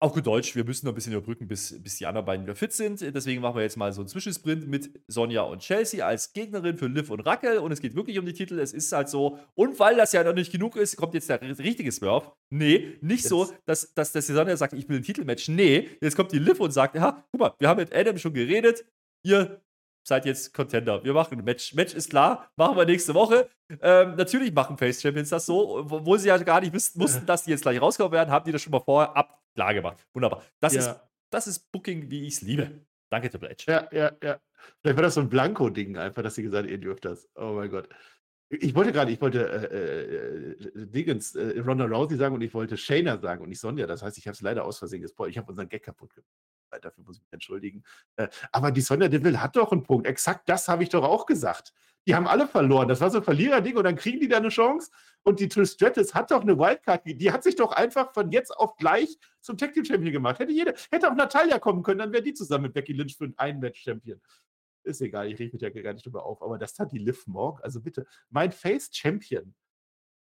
Auf gut Deutsch, wir müssen noch ein bisschen überbrücken, bis, bis die anderen beiden wieder fit sind. Deswegen machen wir jetzt mal so einen Zwischensprint mit Sonja und Chelsea als Gegnerin für Liv und Rackel. Und es geht wirklich um die Titel. Es ist halt so. Und weil das ja noch nicht genug ist, kommt jetzt der richtige Swerve. Nee, nicht so, Jetzt. dass, dass, dass die Sonja sagt, ich will ein Titelmatch. Nee, jetzt kommt die Liv und sagt, ja, guck mal, wir haben mit Adam schon geredet. Ihr seid jetzt Contender. Wir machen ein Match. Match ist klar, machen wir nächste Woche. Ähm, natürlich machen Face Champions das so, wo sie ja gar nicht wissen, mussten, dass die jetzt gleich rauskommen werden, haben die das schon mal vorher ab klar gemacht. Wunderbar. Das, Ja. ist, das ist Booking, wie ich es liebe. Danke, Triple H. Ja, ja, ja. Vielleicht war das so ein Blanko-Ding einfach, dass sie gesagt haben, ihr dürft das. Oh mein Gott. Ich wollte gerade, ich wollte äh, äh, Dingens, äh, Ronda Rousey sagen und ich wollte Shayna sagen und nicht Sonja. Das heißt, ich habe es leider aus Versehen gespoilt. Ich habe unseren Gag kaputt gemacht. Dafür muss ich mich entschuldigen. Äh, aber die Sonja Deville hat doch einen Punkt. Exakt das habe ich doch auch gesagt. Die haben alle verloren. Das war so ein Verliererding und dann kriegen die da eine Chance. Und die Trish Stratus hat doch eine Wildcard. Die hat sich doch einfach von jetzt auf gleich zum Tag Team Champion gemacht. Hätte jede, hätte auch Natalia kommen können, dann wäre die zusammen mit Becky Lynch für ein Match Champion. Ist egal, ich reg mich ja gar nicht drüber auf. Aber das hat die Liv Morgan. Also bitte, mein Face Champion,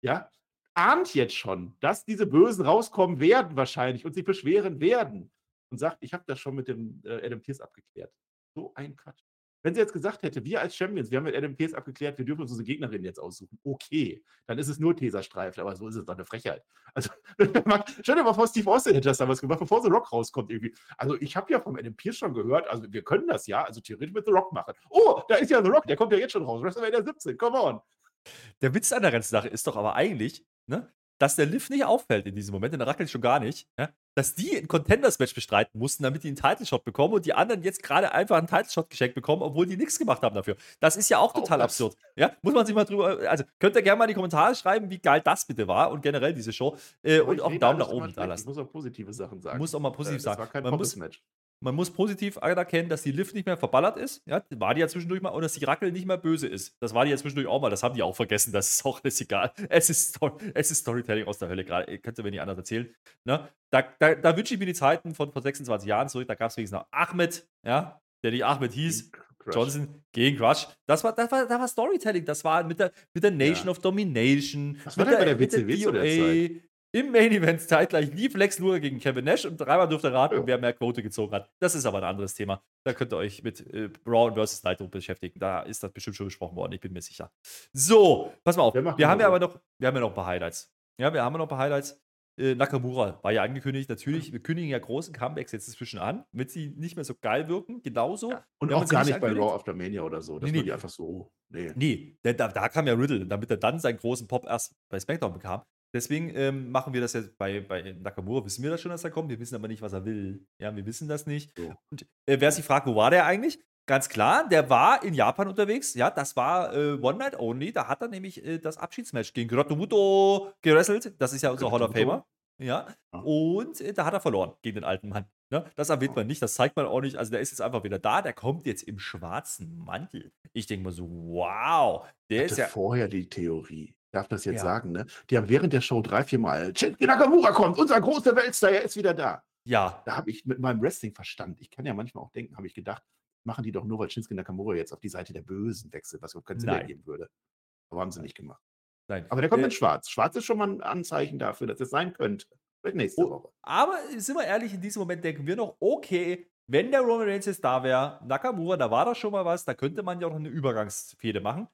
ja, ahnt jetzt schon, dass diese Bösen rauskommen werden wahrscheinlich und sich beschweren werden. Und sagt, ich habe das schon mit dem äh, Adam Pierce abgeklärt. So ein Quatsch. Wenn sie jetzt gesagt hätte, wir als Champions, wir haben mit Adam Pierce abgeklärt, wir dürfen uns unsere Gegnerin jetzt aussuchen, okay, dann ist es nur Teserstreifen, aber so ist es doch eine Frechheit. Also, (laughs) stell dir mal vor, Steve Austin hätte das damals gemacht, bevor The Rock rauskommt irgendwie. Also, ich habe ja vom Adam Pierce schon gehört, also wir können das ja, also theoretisch mit The Rock machen. Oh, da ist ja The Rock, der kommt ja jetzt schon raus. WrestleMania 17, come on. Der Witz an der ganzen Sache ist doch aber eigentlich, ne, dass der Liv nicht auffällt in diesem Moment, in der Rackelt schon gar nicht, ja, dass die ein Contenders-Match bestreiten mussten, damit die einen Title-Shot bekommen und die anderen jetzt gerade einfach einen Title-Shot geschenkt bekommen, obwohl die nichts gemacht haben dafür. Das ist ja auch Auch total das. absurd. Ja, muss man sich mal drüber, also könnt ihr gerne mal in die Kommentare schreiben, wie geil das bitte war und generell diese Show äh, und ich auch einen Daumen nach oben da Ich lassen. muss auch positive Sachen sagen. Muss auch mal positiv Äh, sagen. Das war kein Man muss- Match. Man muss positiv anerkennen, dass die Liv nicht mehr verballert ist. Ja, war die ja zwischendurch mal. Und dass die Rackel nicht mehr böse ist. Das war die ja zwischendurch auch mal. Das haben die auch vergessen. Das ist auch alles egal. Es ist, es ist Storytelling aus der Hölle gerade. Könnt ihr mir nicht anders erzählen. Ne? Da, da, da wünsche ich mir die Zeiten von vor 26 Jahren zurück. Da gab es wenigstens noch Ahmed, ja, der nicht Ahmed hieß. Crush. Johnson gegen Crush. Das war, das war, das war Storytelling. Das war mit der, mit der Nation Ja. of Domination. Was war denn bei der WCW zu der DOA. Im Main Event zeitgleich lief Lex Luger gegen Kevin Nash und dreimal durfte raten, Ja. wer mehr Quote gezogen hat. Das ist aber ein anderes Thema. Da könnt ihr euch mit äh, Braun vs. Nitro beschäftigen. Da ist das bestimmt schon besprochen worden, ich bin mir sicher. So, pass mal auf. Wir macht haben ja aber noch, wir haben ja noch ein paar Highlights. Ja, wir haben ja noch ein paar Highlights. Äh, Nakamura war ja angekündigt, natürlich, wir kündigen ja großen Comebacks jetzt inzwischen an, damit sie nicht mehr so geil wirken. Genauso. Und wenn man auch gar nicht bei. Raw After Mania oder so. Das Nee, nee, einfach so. Nee. Nee, denn da, da kam ja Riddle, damit er dann seinen großen Pop erst bei SmackDown bekam. Deswegen ähm, machen wir das jetzt bei, bei Nakamura, wissen wir das schon, dass er kommt. Wir wissen aber nicht, was er will. Ja, wir wissen das nicht. So. Und äh, wer sich fragt, wo war der eigentlich? Ganz klar, der war in Japan unterwegs. Ja, das war äh, One Night Only. Da hat er nämlich äh, das Abschiedsmatch gegen Grotomuto gewrestelt. Das ist ja unser Hall of? Famer. Ja. Ah. Und äh, da hat er verloren gegen den alten Mann. Ne? Das erwähnt man nicht, das zeigt man auch nicht. Also der ist jetzt einfach wieder da. Der kommt jetzt im schwarzen Mantel. Ich denke mal so, wow, der ist ja. vorher die Theorie. Ich darf das jetzt Ja. sagen, ne? Die haben während der Show drei, vier Mal, Shinsuke Nakamura kommt, unser großer Weltstar, er ist wieder da. Ja, Da habe ich mit meinem Wrestling-Verstand, ich kann ja manchmal auch denken, habe ich gedacht, machen die doch nur, weil Shinsuke Nakamura jetzt auf die Seite der Bösen wechselt, was überhaupt keinen Sinn ergeben würde. Aber haben sie nicht gemacht. nein. Aber der kommt Äh, in schwarz. Schwarz ist schon mal ein Anzeichen dafür, dass es sein könnte. Vielleicht nächste Oh, Woche. Aber sind wir ehrlich, in diesem Moment denken wir noch, okay, wenn der Roman Reigns jetzt da wäre, Nakamura, da war doch schon mal was, da könnte man ja auch noch eine Übergangsfehde machen.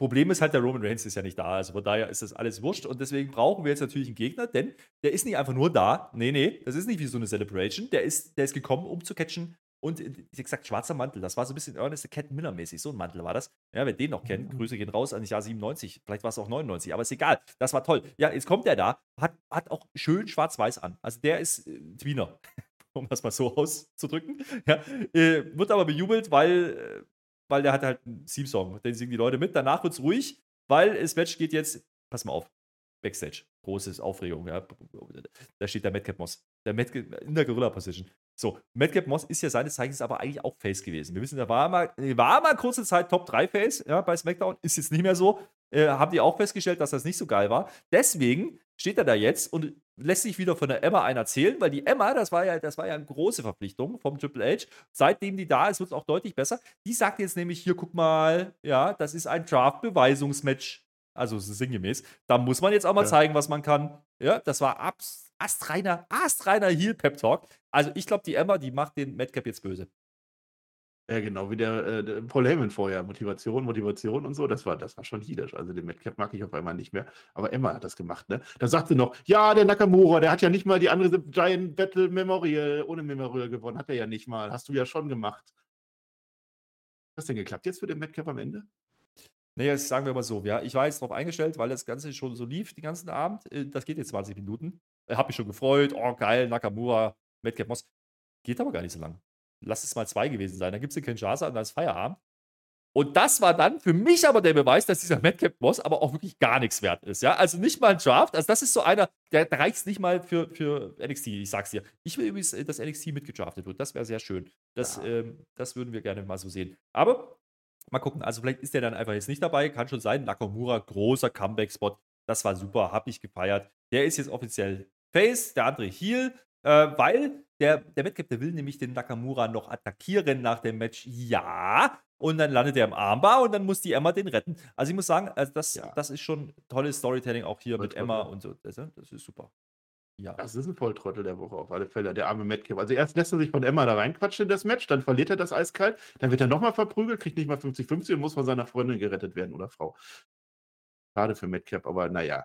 Problem ist halt, der Roman Reigns ist ja nicht da, also von daher ist das alles wurscht und deswegen brauchen wir jetzt natürlich einen Gegner, denn der ist nicht einfach nur da. Nee, nee, das ist nicht wie so eine Celebration. Der ist, der ist gekommen, um zu catchen. Und äh, wie gesagt, schwarzer Mantel, das war so ein bisschen Ernest Cat Miller mäßig, so ein Mantel war das. Ja, wer den noch kennt, Grüße gehen raus an das Jahr 97, vielleicht war es auch 99, aber ist egal, das war toll. Ja, jetzt kommt der da, hat, hat auch schön schwarz-weiß an. Also der ist äh, Tweener, (laughs) um das mal so auszudrücken. Ja, äh, wird aber bejubelt, weil, äh, weil der hat halt einen Theme-Song, den singen die Leute mit. Danach wird es ruhig, weil das Match geht jetzt, pass mal auf, Backstage. Großes Aufregung, ja. Da steht der Madcap Moss. Der Madcap, in der Gorilla-Position. So, Madcap Moss ist ja seines Zeichens aber eigentlich auch Face gewesen. Wir wissen, er war mal, war mal kurze Zeit Top 3 Face ja, bei SmackDown, ist jetzt nicht mehr so. Äh, haben die auch festgestellt, dass das nicht so geil war. Deswegen steht er da jetzt und lässt sich wieder von der Emma einen erzählen, weil die Emma, das war ja, das war ja eine große Verpflichtung vom Triple H. Seitdem die da ist, wird es auch deutlich besser. Die sagt jetzt nämlich: Hier, guck mal, ja, das ist ein Draft-Beweisungsmatch. Also es ist sinngemäß. Da muss man jetzt auch mal Ja. zeigen, was man kann. Ja, das war abs- astreiner, astreiner Heel-Pep-Talk. Also ich glaube, die Emma, die macht den Madcap jetzt böse. Ja, genau, wie der, äh, der Paul Heyman vorher. Motivation, Motivation und so, das war, das war schon jiedisch. Also den Madcap mag ich auf einmal nicht mehr. Aber Emma hat das gemacht, ne? Da sie noch, ja, der Nakamura, der hat ja nicht mal die andere Giant Battle Memorial ohne Memorial gewonnen. Hat er ja nicht mal. Hast du ja schon gemacht. das denn geklappt jetzt für den Metcalf am Ende? Naja, sagen wir mal so, ja, ich war jetzt darauf eingestellt, weil das Ganze schon so lief den ganzen Abend. Äh, das geht jetzt 20 Minuten. Äh, hab mich schon gefreut. Oh, geil, Nakamura, Metcalf Moss. Geht aber gar nicht so lang. Lass es mal zwei gewesen sein. Dann gibt es den Kinshasa und dann ist Feierabend. Und das war dann für mich aber der Beweis, dass dieser Madcap Moss aber auch wirklich gar nichts wert ist. Ja, also nicht mal ein Draft. Also, das ist so einer, der, reicht nicht mal für, für NXT. Ich sag's dir. Ich will übrigens, äh, dass NXT mitgedraftet wird. Das wäre sehr schön. Das, Ja. ähm, das würden wir gerne mal so sehen. Aber mal gucken. Also, vielleicht ist der dann einfach jetzt nicht dabei. Kann schon sein. Nakamura, großer Comeback-Spot. Das war super. Hab ich gefeiert. Der ist jetzt offiziell Face, der andere Heel. Äh, weil der, der Madcap, der will nämlich den Nakamura noch attackieren nach dem Match. Ja. Und dann landet er im Armbar und dann muss die Emma den retten. Also ich muss sagen, also das, Ja. das ist schon tolles Storytelling auch hier mit. Emma und so. Das, das ist super. Ja. Das ist ein Volltrottel der Woche auf alle Fälle, der arme Metcalf. Also erst lässt er sich von Emma da reinquatschen in das Match, dann verliert er das eiskalt, dann wird er nochmal verprügelt, kriegt nicht mal 50-50 und muss von seiner Freundin gerettet werden oder Frau. Schade für Metcalf, aber naja.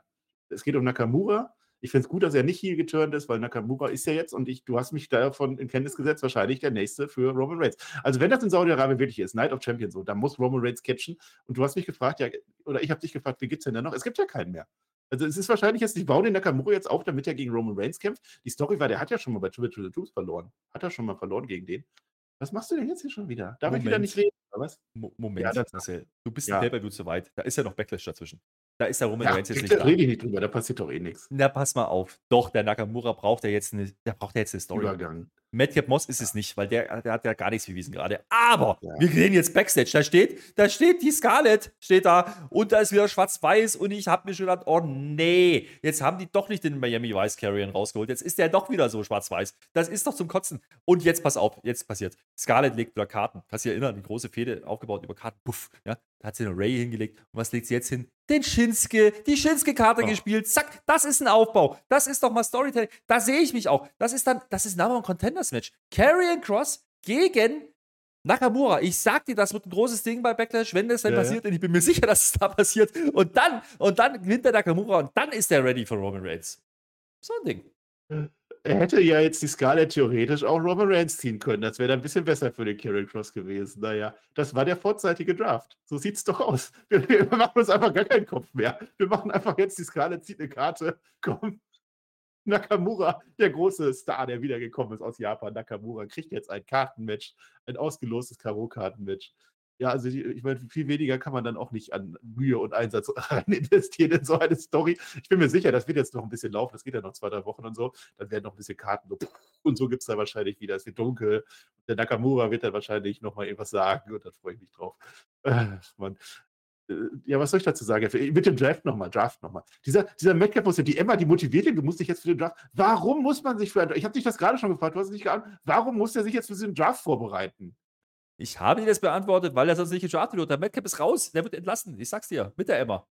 Es geht um Nakamura. Ich finde es gut, dass er nicht hier geturnt ist, weil Nakamura ist ja jetzt und ich, du hast mich davon in Kenntnis gesetzt, wahrscheinlich der nächste für Roman Reigns. Also wenn das in Saudi-Arabien wirklich ist, Night of Champions, so, dann muss Roman Reigns catchen. Und du hast mich gefragt, ja, oder ich habe dich gefragt, wie gibt es denn da noch? Es gibt ja keinen mehr. Also es ist wahrscheinlich jetzt, die bauen den Nakamura jetzt auf, damit er gegen Roman Reigns kämpft. Die Story war, der hat ja schon mal bei Triple Triple Troops verloren. Hat er schon mal verloren gegen den. Was machst du denn jetzt hier schon wieder? Darf ich wieder Moment. nicht reden, oder was? Mo Moment, Ja, das- Marcel. Du bist Ja. Pay-Per-View zu weit. Da ist ja noch Backlash dazwischen. Da ist der Roman Ja, Reigns jetzt da nicht da. rede ich nicht drüber, da passiert doch eh nichts. Na, pass mal auf. Doch, der Nakamura braucht ja jetzt eine, der braucht ja jetzt eine Story. Übergang. Madcap Moss ist es nicht, weil der, der hat ja gar nichts bewiesen gerade. Aber Ja. wir reden jetzt Backstage. Da steht, da steht die Scarlett, steht da und da ist wieder schwarz-weiß und ich habe mir schon gedacht, oh nee, jetzt haben die doch nicht den Miami Vice Carrion rausgeholt. Jetzt ist der doch wieder so schwarz-weiß. Das ist doch zum Kotzen. Und jetzt pass auf, jetzt passiert. Scarlett legt wieder Karten. Kannst du dich erinnern, die große Fehde aufgebaut über Karten. Puff, ja. Da hat sie eine Ray hingelegt. Und was legt sie jetzt hin? Den Shinsuke, die Shinsuke-Karte Oh. gespielt. Zack, das ist ein Aufbau. Das ist doch mal Storytelling. Da sehe ich mich auch. Das ist dann, das ist ein Contenders-Match. Karrion Cross gegen Nakamura. Ich sag dir, das wird ein großes Ding bei Backlash, wenn das dann Ja, ja. passiert. Und ich bin mir sicher, dass es da passiert. Und dann, und dann gewinnt der Nakamura und dann ist der ready für Roman Reigns. So ein Ding. Er hätte ja jetzt die Scarlett theoretisch auch Roman Reigns ziehen können. Das wäre dann ein bisschen besser für den Karrion Cross gewesen. Naja, das war der vorzeitige Draft. So sieht's doch aus. (laughs) Wir, wir machen uns einfach gar keinen Kopf mehr. Wir machen einfach jetzt die Scarlett zieht eine Karte. (laughs) Komm. Nakamura, der große Star, der wiedergekommen ist aus Japan, Nakamura, kriegt jetzt ein Kartenmatch, ein ausgelostes Karo-Kartenmatch. Ja, also die- ich meine, viel weniger kann man dann auch nicht an Mühe und Einsatz (laughs) rein investieren in so eine Story. Ich bin mir sicher, das wird jetzt noch ein bisschen laufen, das geht ja noch zwei, drei Wochen und so. Dann werden noch ein bisschen Karten (laughs) und so gibt es da wahrscheinlich wieder. Es wird dunkel. Der Nakamura wird dann wahrscheinlich nochmal irgendwas sagen und dann freue ich mich drauf. Ach, Mann. Äh, Ja, was soll ich dazu sagen? Mit dem Draft nochmal, Draft nochmal. Dieser, dieser Metcalf, muss die Emma, die motiviert ihn, du musst dich jetzt für den Draft. Warum muss man sich für einen Ich habe dich das gerade schon gefragt, du hast es nicht geahnt. Warum muss er sich jetzt für diesen Draft vorbereiten? Ich habe dir das beantwortet, weil er sonst nicht gedraftet wird. Der Madcap ist raus. Der wird entlassen. Ich sag's dir. Mit der Emma.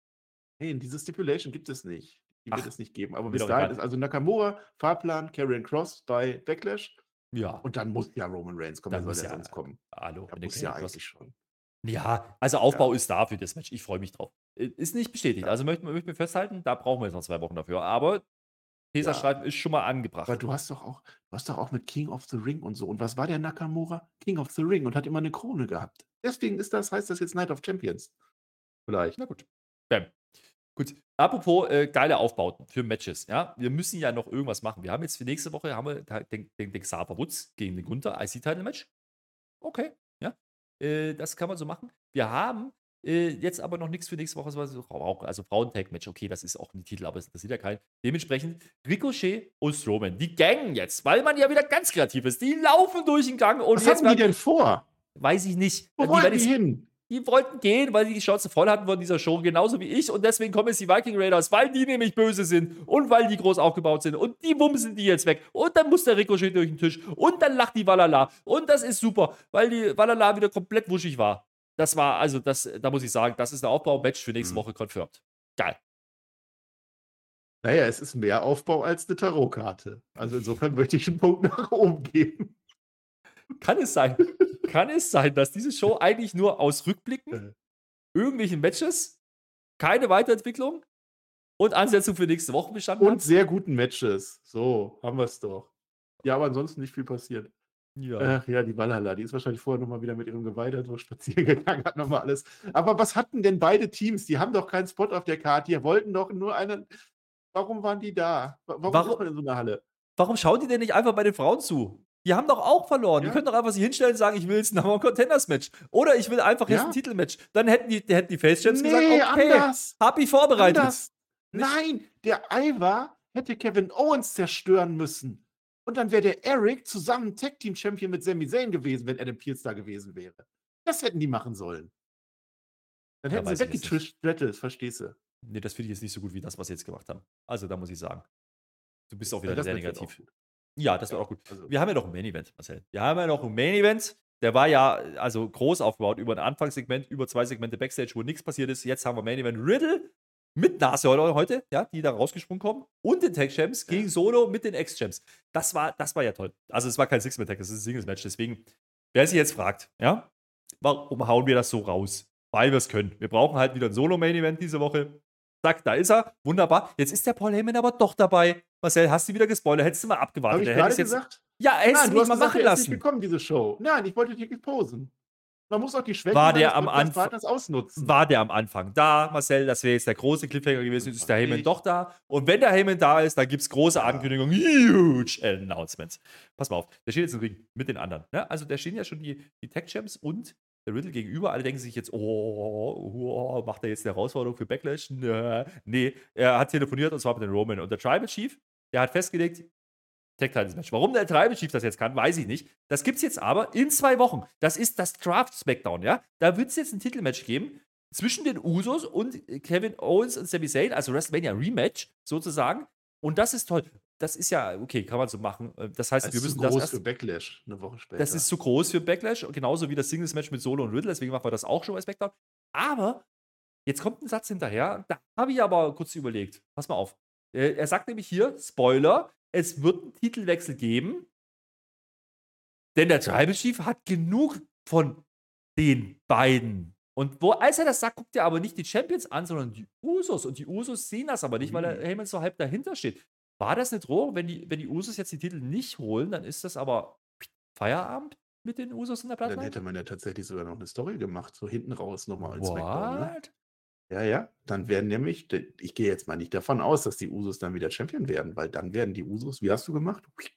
Nein, diese Stipulation gibt es nicht. Die wird Ach, es nicht geben. Aber bis dahin ist also Nakamura, Fahrplan, Karrion Cross bei Backlash. Ja. Und dann muss ja Roman Reigns kommen. Dann soll muss der ja- sonst kommen? Hallo. Da muss ja eigentlich schon. Ja, also Aufbau ist da für das Match. Ich freue mich drauf. Ist nicht bestätigt. Ja. Also möchten wir festhalten, da brauchen wir jetzt noch zwei Wochen dafür. Aber Tesa Ja. schreiben ist schon mal angebracht. Aber du hast doch auch, du hast doch auch mit King of the Ring und so. Und was war der Nakamura? King of the Ring und hat immer eine Krone gehabt. Deswegen ist das, heißt das jetzt Night of Champions. Vielleicht. Na gut. Bam. Gut. Apropos äh, geile Aufbauten für Matches. Ja, wir müssen ja noch irgendwas machen. Wir haben jetzt für nächste Woche haben wir den, den, den Xaver Woods gegen den Gunther IC-Title-Match. Okay. Ja. Äh, das kann man so machen. Wir haben äh, jetzt aber noch nichts für nächste Woche. Also, Frauentag-Match. Okay, das ist auch ein Titel, aber das interessiert ja keinen. Dementsprechend Ricochet und Strowman. Die gangen jetzt, weil man ja wieder ganz kreativ ist. Die laufen durch den Gang und Was hatten die denn vor? weiß ich nicht. Wo Die wollten die jetzt- hin? die wollten gehen, weil sie die Schnauze voll hatten von dieser Show, genauso wie ich. Und deswegen kommen jetzt die Viking Raiders, weil die nämlich böse sind und weil die groß aufgebaut sind. Und die wumsen die jetzt weg. Und dann muss der Ricochet durch den Tisch. Und dann lacht die Valala. Und das ist super, weil die Valala wieder komplett wuschig war. Das war, also, das, da muss ich sagen, das ist ein Aufbau-Match für nächste Mhm. Woche confirmed. Geil. Naja, es ist mehr Aufbau als eine Tarotkarte. Also insofern möchte ich einen Punkt (laughs) nach oben geben. Kann es sein, kann es sein, dass diese Show (laughs) eigentlich nur aus Rückblicken, Äh. irgendwelchen Matches, keine Weiterentwicklung und Ansetzung für nächste Woche bestanden hat? Und sehr guten Matches. So, haben wir es doch. Ja, aber ansonsten nicht viel passiert. Ja. Ach ja, die Valhalla, die ist wahrscheinlich vorher nochmal wieder mit ihrem Geweih da so spazieren (laughs) gegangen, hat nochmal alles. Aber was hatten denn beide Teams? Die haben doch keinen Spot auf der Karte, die wollten doch nur einen. Warum waren die da? Wa- Warum, Warum- ist man in so einer Halle? Warum schauen die denn nicht einfach bei den Frauen zu? Die haben doch auch verloren. Die Ja. können doch einfach sich hinstellen und sagen, ich will jetzt ein Contenders-Match. Oder ich will einfach jetzt Ja. ein Titelmatch. Dann hätten die, hätten die Face Champs Nee, gesagt, okay, anders. hab ich vorbereitet. Anders. Nein, der Ivar hätte Kevin Owens zerstören müssen. Und dann wäre der Eric zusammen Tag Team Champion mit Sami Zayn gewesen, wenn Adam Pearce da gewesen wäre. Das hätten die machen sollen. Dann Ja, hätten weiß sie Battles, verstehst du? Nee, das finde ich jetzt nicht so gut wie das, was sie jetzt gemacht haben. Also, da muss ich sagen. Du bist auch Ja, wieder das sehr negativ. Ja, das Ja, wäre auch gut. also- Wir haben ja noch ein Main Event, Marcel. Wir haben ja noch ein Main Event. Der war ja also groß aufgebaut über ein Anfangssegment, über zwei Segmente Backstage, wo nichts passiert ist. Jetzt haben wir Main Event Riddle mit Nase heute, ja, die da rausgesprungen kommen und den Tag Champs gegen Solo mit den Ex-Champs. Das war, das war ja toll. Also es war kein Six-Man-Tag, es ist ein Singles-Match. Deswegen, wer sich jetzt fragt, ja, warum hauen wir das so raus? Weil wir es können. Wir brauchen halt wieder ein Solo-Main-Event diese Woche. Zack, da ist er. Wunderbar. Jetzt ist der Paul Heyman aber doch dabei. Marcel, hast du wieder gespoilert? Hättest du mal abgewartet. ich Der gerade hättest jetzt, gesagt? ja, hättest Nein, du du mich hast mal gesagt, machen er lassen. gekommen, diese Show. Nein, ich wollte dich exposen. Man muss auch die Schwächen War der am Anfang- ausnutzen. War der am Anfang da, Marcel? Das wäre jetzt der große Cliffhanger gewesen. Ist der Heyman doch da. Und wenn der Heyman da ist, dann gibt es große Ankündigungen. Huge Announcements. Pass mal auf. Der steht jetzt im Ring mit den anderen. Ne? Also, da stehen ja schon die, die Tech Champs und der Riddle gegenüber. Alle denken sich jetzt, oh, oh, macht er jetzt eine Herausforderung für Backlash? Nö. Nee, er hat telefoniert und zwar mit den Roman. Und der Tribal Chief, der hat festgelegt, Tag Titles Match. Warum der Tribal Chief das jetzt kann, weiß ich nicht. Das gibt es jetzt aber in zwei Wochen. Das ist das Draft Smackdown, ja? Da wird es jetzt ein Titelmatch geben zwischen den Usos und Kevin Owens und Sami Zayn, also WrestleMania Rematch sozusagen. Und das ist toll. Das ist ja, okay, kann man so machen. Das heißt, Das wir ist zu müssen das groß erst, für Backlash eine Woche später. das ist zu groß für Backlash, genauso wie das Singles-Match mit Solo und Riddle, deswegen machen wir das auch schon bei SmackDown. Aber jetzt kommt ein Satz hinterher, da habe ich aber kurz überlegt. Pass mal auf. Äh, Er sagt nämlich hier, Spoiler, es wird einen Titelwechsel geben, denn der Tribal Chief hat genug von den beiden. Und wo, als er das sagt, guckt er aber nicht die Champions an, sondern die Usos. Und die Usos sehen das aber nicht, weil der Mhm. Heyman so halb dahinter steht. War das eine Drohung? Wenn die, wenn die Usos jetzt die Titel nicht holen, dann ist das aber Feierabend mit den Usos in der Dann Plattform? hätte man ja tatsächlich sogar noch eine Story gemacht, so hinten raus nochmal als Smackdown. Ne? Ja, ja. Dann werden nämlich, ich gehe jetzt mal nicht davon aus, dass die Usos dann wieder Champion werden, weil dann werden die Usos, wie hast du gemacht? (laughs)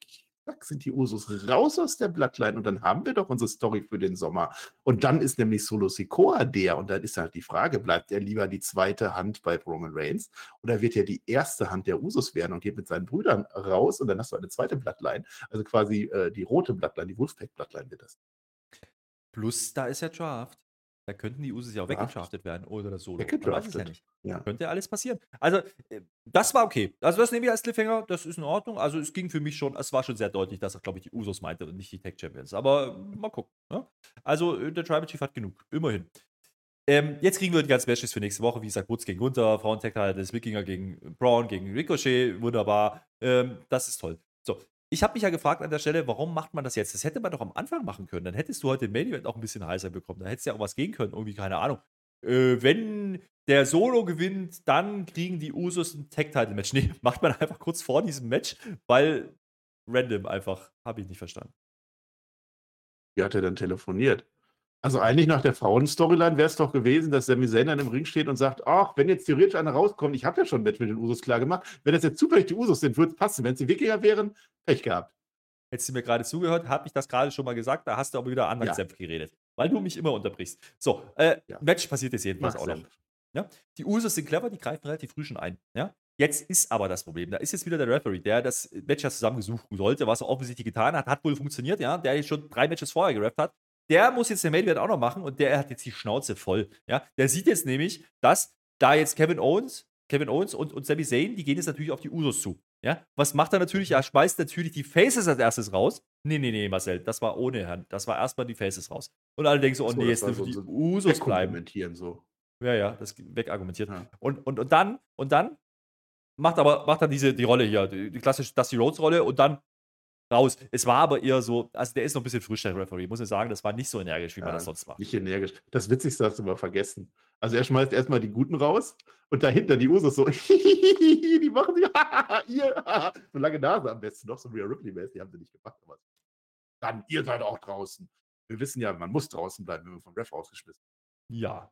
Zack, sind die Usos raus aus der Bloodline und dann haben wir doch unsere Story für den Sommer. Und dann ist nämlich Solo Sikoa der und dann ist halt die Frage, bleibt er lieber die zweite Hand bei Roman Reigns oder wird er die erste Hand der Usos werden und geht mit seinen Brüdern raus und dann hast du eine zweite Bloodline, also quasi äh, die rote Bloodline, die Wolfpack Bloodline wird das. Plus, da ist ja Draft. Da könnten die Usos ja auch Draft. weggedraftet werden oder das weiß es ja Weggedraftet. nicht. Ja. Könnte ja alles passieren. Also, äh, das war okay. Also, das nehme ich als Cliffhanger. Das ist in Ordnung. Also, es ging für mich schon, es war schon sehr deutlich, dass er, glaube ich, die Usos meinte und nicht die Tech Champions. Aber äh, mal gucken. Ne? Also, äh, der Tribal Chief hat genug. Immerhin. Ähm, jetzt kriegen wir die ganzen Matches für nächste Woche. Wie gesagt, Woods gegen Gunther, Frauen Tag Titles, Wikinger gegen Braun, gegen Ricochet. Wunderbar. Ähm, das ist toll. So. Ich habe mich ja gefragt an der Stelle, warum macht man das jetzt? Das hätte man doch am Anfang machen können. Dann hättest du heute den Main Event auch ein bisschen heißer bekommen. Da hättest du ja auch was gehen können. Irgendwie, keine Ahnung. Äh, wenn der Solo gewinnt, dann kriegen die Usos ein Tag-Title-Match. (laughs) Nee, macht man einfach kurz vor diesem Match, weil random einfach. Habe ich nicht verstanden. Wie hat er dann telefoniert? Also eigentlich nach der Frauen-Storyline wäre es doch gewesen, dass Sami Zayn dann im Ring steht und sagt, ach, wenn jetzt theoretisch einer rauskommt, ich habe ja schon ein Match mit den Usos klar gemacht, wenn das jetzt zufällig die Usos sind, würde es passen. Wenn es die Wikinger wären, Pech gehabt. Hättest du mir gerade zugehört, habe ich das gerade schon mal gesagt, da hast du aber wieder anderen Ja. Senf geredet, weil du mich immer unterbrichst. So, äh, Ja. Match passiert jetzt jedenfalls Mag auch noch. Ja? Die Usos sind clever, die greifen relativ früh schon ein. Ja? Jetzt ist aber das Problem, da ist jetzt wieder der Referee, der das Match ja zusammengesucht sollte, was er offensichtlich getan hat, hat wohl funktioniert, ja, der jetzt schon drei Matches vorher gerappt hat. Der muss jetzt den Main Event auch noch machen und der hat jetzt die Schnauze voll. Ja? Der sieht jetzt nämlich, dass da jetzt Kevin Owens, Kevin Owens und, und Sami Zayn, die gehen jetzt natürlich auf die Usos zu. Ja? Was macht er natürlich? Er schmeißt natürlich die Faces als erstes raus. Nee, nee, nee, Marcel, das war ohne Hand. Das war erstmal die Faces raus. Und alle denken so, oh So, nee, das jetzt dürfen so- die so Usos bleiben. So. Ja, ja, das wegargumentiert. Ja. Und, und, und dann, und dann macht aber macht er diese die Rolle hier, die, die klassische Dusty Rhodes Rolle und dann raus. Es war aber eher so, also der ist noch ein bisschen frisch, der Referee, muss ich sagen, das war nicht so energisch, wie man Ja, das sonst macht. Nicht energisch. Das Witzigste hast du mal vergessen. Also er schmeißt erstmal die Guten raus und dahinter die Usos so, (laughs) die machen sie, (laughs) ihr, so lange Nase am besten noch, so Rhea Ripley-mäßig, die haben sie nicht gemacht. Aber dann ihr seid auch draußen. Wir wissen ja, man muss draußen bleiben, wenn man vom Ref ausgeschmissen Ja.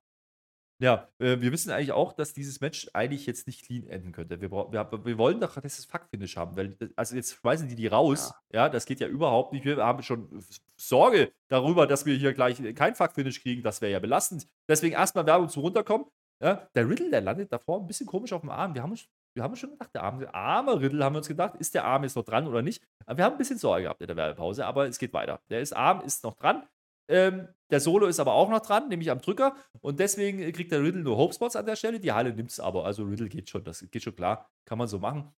Ja, äh, wir wissen eigentlich auch, dass dieses Match eigentlich jetzt nicht clean enden könnte. Wir, wir, wir wollen doch das Fuck-Finish haben, weil, äh, also jetzt schmeißen die die raus. Ja. das geht ja überhaupt nicht. Wir haben schon Sorge darüber, dass wir hier gleich kein Fuck-Finish kriegen. Das wäre ja belastend. Deswegen erstmal Werbung zu runterkommen. Ja, der Riddle, der landet davor ein bisschen komisch auf dem Arm. Wir haben uns, wir haben uns schon gedacht, der arme, arme Riddle, haben wir uns gedacht, ist der Arm jetzt noch dran oder nicht? Aber wir haben ein bisschen Sorge gehabt in der Werbepause, aber es geht weiter. Der ist Arm ist noch dran. Ähm, der Solo ist aber auch noch dran, nämlich am Drücker. Und deswegen äh, kriegt der Riddle nur Hope-Spots an der Stelle. Die Halle nimmt es aber. Also Riddle geht schon, das geht schon klar. Kann man so machen.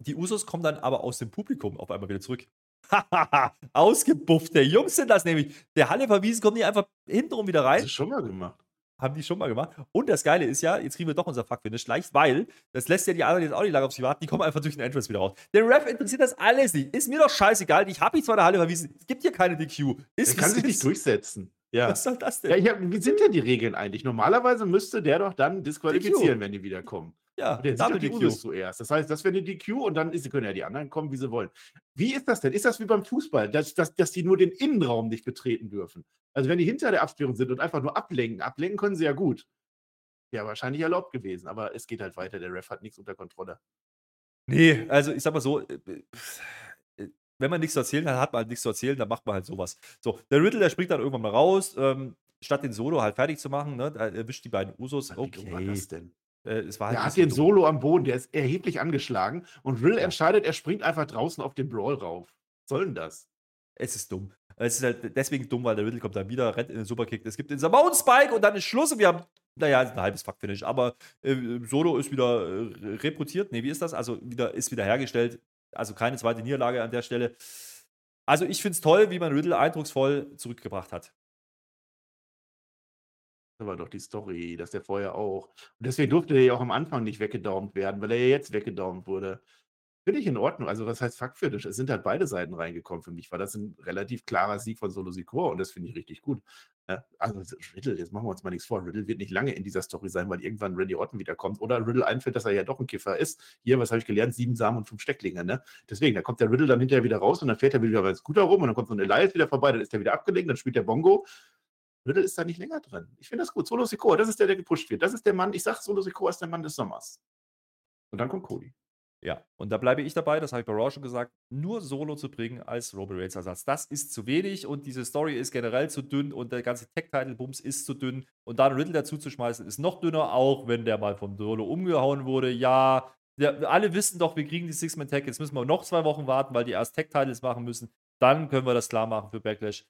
Die Usos kommen dann aber aus dem Publikum auf einmal wieder zurück. Hahaha, (laughs) ausgebufft. Der Jungs sind das nämlich. Der Halle verwiesen, kommen die einfach hintenrum wieder rein. Das ist schon mal gemacht. Haben die schon mal gemacht. Und das Geile ist ja, jetzt kriegen wir doch unser Fuck-Finish leicht, weil das lässt ja die anderen jetzt auch nicht lange auf sich warten. Die kommen einfach durch den Entrance wieder raus. Den Ref interessiert das alles nicht. Ist mir doch scheißegal. Ich habe mich zwar der Halle verwiesen. Es gibt hier keine DQ. Ist Er kann sich nicht durchsetzen. Ja. Was soll das denn? Ja, hab, wie sind denn die Regeln eigentlich? Normalerweise müsste der doch dann disqualifizieren, wenn die wiederkommen. Ja, Und doch Double DQ. Zuerst. Das heißt, das wäre eine DQ und dann ist, können ja die anderen kommen, wie sie wollen. Wie ist das denn? Ist das wie beim Fußball, dass, dass, dass die nur den Innenraum nicht betreten dürfen? Also wenn die hinter der Absperrung sind und einfach nur ablenken, ablenken können sie ja gut. Ja, wahrscheinlich erlaubt gewesen, aber es geht halt weiter. Der Ref hat nichts unter Kontrolle. Nee, also ich sag mal so, äh, äh, wenn man nichts zu erzählen hat, hat man halt nichts zu erzählen, dann macht man halt sowas. So, der Riddle, der springt dann irgendwann mal raus, ähm, statt den Solo halt fertig zu machen, ne, da erwischt die beiden Usos. Wie dumm war Okay, das denn? Äh, es war halt Er hat den. Solo am Boden, der ist erheblich angeschlagen und Rill Ja. entscheidet, er springt einfach draußen auf den Brawl rauf. Was soll denn das? Es ist dumm. Es ist halt deswegen dumm, weil der Riddle kommt dann wieder, rennt in den Superkick. Es gibt den Samoan Spike und dann ist Schluss und wir haben, naja, ein halbes Fuck-Finish. Aber äh, Solo ist wieder äh, reputiert. Nee, wie ist das? Also wieder, ist wieder hergestellt. Also keine zweite Niederlage an der Stelle. Also ich finde es toll, wie man Riddle eindrucksvoll zurückgebracht hat. Das war doch die Story, dass der vorher auch. Und deswegen durfte der ja auch am Anfang nicht weggedaumt werden, weil er ja jetzt weggedaumt wurde. Finde ich in Ordnung. Also, was heißt Fuckfetisch? Es sind halt beide Seiten reingekommen. Für mich war das ein relativ klarer Sieg von Solo Sikoa und das finde ich richtig gut. Ja, also, Riddle, jetzt machen wir uns mal nichts vor. Riddle wird nicht lange in dieser Story sein, weil irgendwann Randy Orton wiederkommt oder Riddle einfällt, dass er ja doch ein Kiffer ist. Hier, was habe ich gelernt? Sieben Samen und fünf Stecklinge, ne? Deswegen, da kommt der Riddle dann hinterher wieder raus und dann fährt er wieder beim Scooter rum und dann kommt so ein Elias wieder vorbei, dann ist er wieder abgelenkt, dann spielt der Bongo. Riddle ist da nicht länger drin. Ich finde das gut. Solo Sikoa, das ist der, der gepusht wird. Das ist der Mann, ich sage, Solo Sikoa ist der Mann des Sommers. Und dann kommt Cody. Ja, und da bleibe ich dabei, das habe ich bei Raw schon gesagt, nur Solo zu bringen als Roman Reigns Ersatz. Das ist zu wenig und diese Story ist generell zu dünn und der ganze Tech-Title-Bums ist zu dünn. Und dann Riddle dazu zu schmeißen, ist noch dünner, auch wenn der mal vom Solo umgehauen wurde. Ja, der, alle wissen doch, wir kriegen die Six-Man-Tag, jetzt müssen wir noch zwei Wochen warten, weil die erst Tech-Titles machen müssen. Dann können wir das klar machen für Backlash.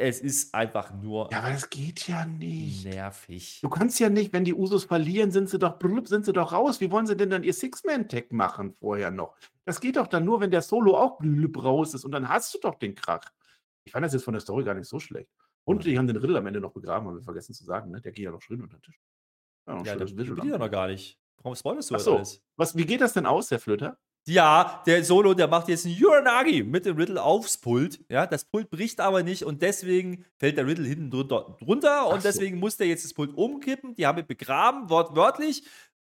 Es ist einfach nur Ja, aber das geht ja nicht. nervig. Du kannst ja nicht, wenn die Usos verlieren, sind sie doch blub, sind sie doch raus. Wie wollen sie denn dann ihr Six-Man-Tag machen vorher noch? Das geht doch dann nur, wenn der Solo auch blub raus ist und dann hast du doch den Krach. Ich fand das jetzt von der Story gar nicht so schlecht. Und die haben den Riddle am Ende noch begraben, haben wir vergessen zu sagen, ne? Der geht ja noch schön unter den Tisch. Ja, Ja, will ich ja noch gar nicht. Warum spoilerst du Ach so. alles? Was, wie geht das denn aus, Herr Flöter? Ja, der Solo, der macht jetzt einen Uranagi mit dem Riddle aufs Pult. Ja, das Pult bricht aber nicht und deswegen fällt der Riddle hinten drunter, drunter und so. deswegen muss der jetzt das Pult umkippen. Die haben ihn begraben, wortwörtlich.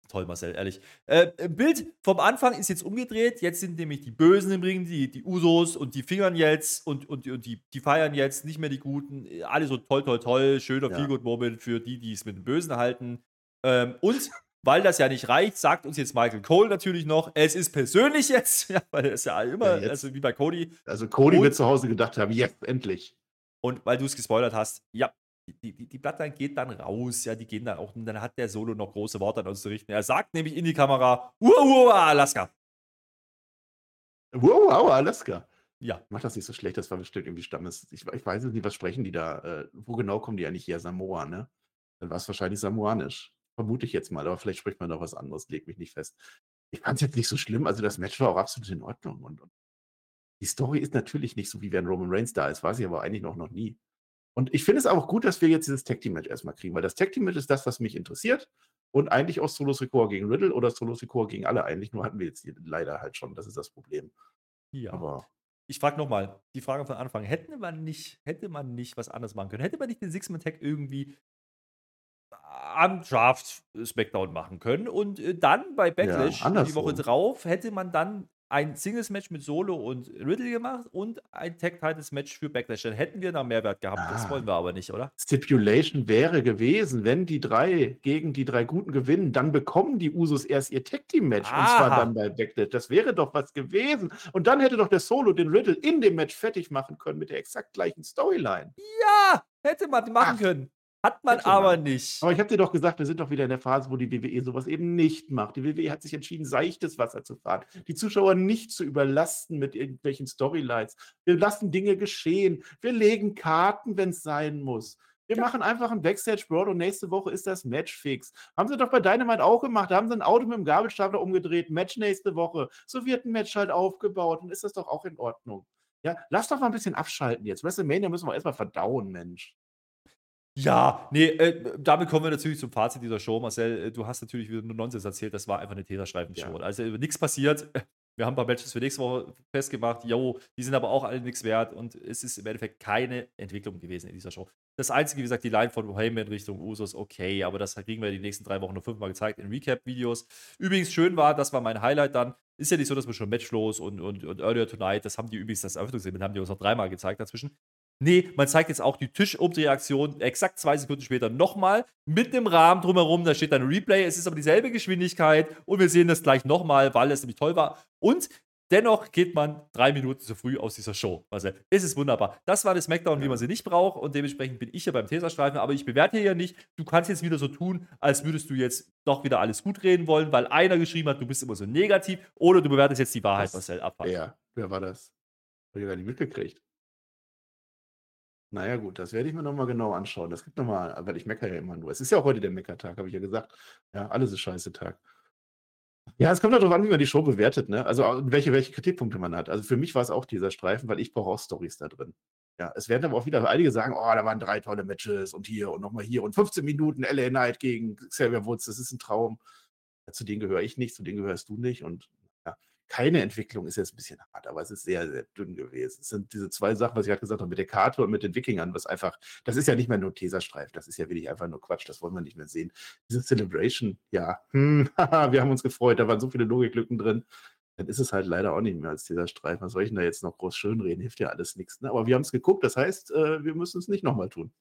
Toll, Marcel, ehrlich. Äh, Bild vom Anfang ist jetzt umgedreht. Jetzt sind nämlich die Bösen im Ring, die, die Usos und die fingern jetzt und, und, und die, die feiern jetzt, nicht mehr die Guten. Alle so toll, toll, toll. Schöner Ja. Feel-Good-Moment für die, die es mit den Bösen halten. Ähm, und weil das ja nicht reicht, sagt uns jetzt Michael Cole natürlich noch, es ist persönlich jetzt, (laughs) ja, weil er ist ja immer, Ja, also wie bei Cody. Also Cody Und- wird zu Hause gedacht haben, jetzt endlich. Und weil du es gespoilert hast, ja, die, die, die Bloodline geht dann raus, ja, die gehen dann auch, und dann hat der Solo noch große Worte an uns zu richten. Er sagt nämlich in die Kamera, Uah, uah, Alaska. Wow, wow, Alaska. Ja, Mach das nicht so schlecht, das war bestimmt irgendwie Stammes. Ich, ich weiß es nicht, was sprechen die da? Äh, wo genau kommen die eigentlich her? Samoa, ne? Dann war es wahrscheinlich samoanisch. Vermute ich jetzt mal, aber vielleicht spricht man noch was anderes, leg mich nicht fest. Ich fand es jetzt nicht so schlimm, also das Match war auch absolut in Ordnung. Und, und die Story ist natürlich nicht so, wie wenn Roman Reigns da ist, war sie aber eigentlich noch, noch nie. Und ich finde es auch gut, dass wir jetzt dieses Tag Team Match erstmal kriegen, weil das Tag Team Match ist das, was mich interessiert. Und eigentlich auch Solo Sikoa gegen Riddle oder Solo Sikoa gegen alle eigentlich. Nur hatten wir jetzt hier leider halt schon. Das ist das Problem. ja. Aber Ich frage nochmal, die Frage von Anfang, hätte man nicht, hätte man nicht was anderes machen können? Hätte man nicht den Six-Man-Tag irgendwie am Draft SmackDown machen können und äh, dann bei Backlash die andersrum. Woche drauf hätte man dann ein Singles-Match mit Solo und Riddle gemacht und ein Tag-Titles-Match für Backlash. Dann hätten wir da Mehrwert gehabt. Das Ah. wollen wir aber nicht, oder? Stipulation wäre gewesen, wenn die drei gegen die drei Guten gewinnen, dann bekommen die Usos erst ihr Tag Team Match und zwar dann bei Backlash. Das wäre doch was gewesen. Und dann hätte doch der Solo den Riddle in dem Match fertig machen können mit der exakt gleichen Storyline. Ja, hätte man machen Ach, können. Hat man aber nicht. Aber ich habe dir doch gesagt, wir sind doch wieder in der Phase, wo die WWE sowas eben nicht macht. Die WWE hat sich entschieden, seichtes Wasser zu fahren, die Zuschauer nicht zu überlasten mit irgendwelchen Storylines. Wir lassen Dinge geschehen. Wir legen Karten, wenn es sein muss. Wir machen einfach einen Backstage-Brawl und nächste Woche ist das Match fix. Haben sie doch bei Dynamite auch gemacht. Da haben sie ein Auto mit dem Gabelstapler umgedreht. Match nächste Woche. So wird ein Match halt aufgebaut und ist das doch auch in Ordnung. Ja, lass doch mal ein bisschen abschalten jetzt. WrestleMania müssen wir erstmal verdauen, Mensch. Ja, nee, äh, damit kommen wir natürlich zum Fazit dieser Show. Marcel, äh, du hast natürlich wieder nur Nonsens erzählt. Das war einfach eine Täterstreifen-Show. Ja. Also nichts passiert. (laughs) Wir haben ein paar Matches für nächste Woche festgemacht. Jo, die sind aber auch alle nichts wert und es ist im Endeffekt keine Entwicklung gewesen in dieser Show. Das Einzige, wie gesagt, die Line von Heyman Richtung Usos, okay, aber das kriegen wir die nächsten drei Wochen nur fünfmal gezeigt in Recap-Videos. Übrigens, schön war, das war mein Highlight dann. Ist ja nicht so, dass wir schon Matchlos und, und, und Earlier Tonight, das haben die übrigens, das Eröffnungssegment haben die uns noch dreimal gezeigt dazwischen. Nee, man zeigt jetzt auch die Tischumdrehaktion exakt zwei Sekunden später nochmal mit einem Rahmen drumherum. Da steht dann Replay. Es ist aber dieselbe Geschwindigkeit und wir sehen das gleich nochmal, weil es nämlich toll war. Und dennoch geht man drei Minuten zu früh aus dieser Show. Also, es ist wunderbar. Das war das Smackdown, wie man sie nicht braucht und dementsprechend bin ich hier beim Teserstreifen. Aber ich bewerte hier ja nicht. Du kannst jetzt wieder so tun, als würdest du jetzt doch wieder alles gut reden wollen, weil einer geschrieben hat, du bist immer so negativ oder du bewertest jetzt die Wahrheit, Was? Marcel, ab. Wer? Wer war das? Habe ich gar nicht mitgekriegt. Naja, gut, das werde ich mir nochmal genau anschauen. Das gibt nochmal, weil ich meckere ja immer nur. Es ist ja auch heute der Meckertag, habe ich ja gesagt. Ja, alles ist scheiße Tag. Ja, es kommt darauf an, wie man die Show bewertet, ne? Also welche, welche Kritikpunkte man hat. Also für mich war es auch dieser Streifen, weil ich brauche auch Stories da drin. Ja, es werden aber auch wieder einige sagen, oh, da waren drei tolle Matches und hier und nochmal hier und 15 Minuten LA Knight gegen Xavier Woods, das ist ein Traum. Ja, zu denen gehöre ich nicht, zu denen gehörst du nicht und keine Entwicklung ist jetzt ein bisschen hart, aber es ist sehr, sehr dünn gewesen. Es sind diese zwei Sachen, was ich gerade gesagt habe, mit der Karte und mit den Wikingern, was einfach, das ist ja nicht mehr nur Teserstreif, das ist ja wirklich einfach nur Quatsch, das wollen wir nicht mehr sehen. Diese Celebration, ja, (laughs) hm, (laughs) wir haben uns gefreut, da waren so viele Logiklücken drin. Dann ist es halt leider auch nicht mehr als Teserstreif. Was soll ich denn da jetzt noch groß schönreden? Hilft ja alles nichts. Ne? Aber wir haben es geguckt, das heißt, äh, wir müssen es nicht nochmal tun.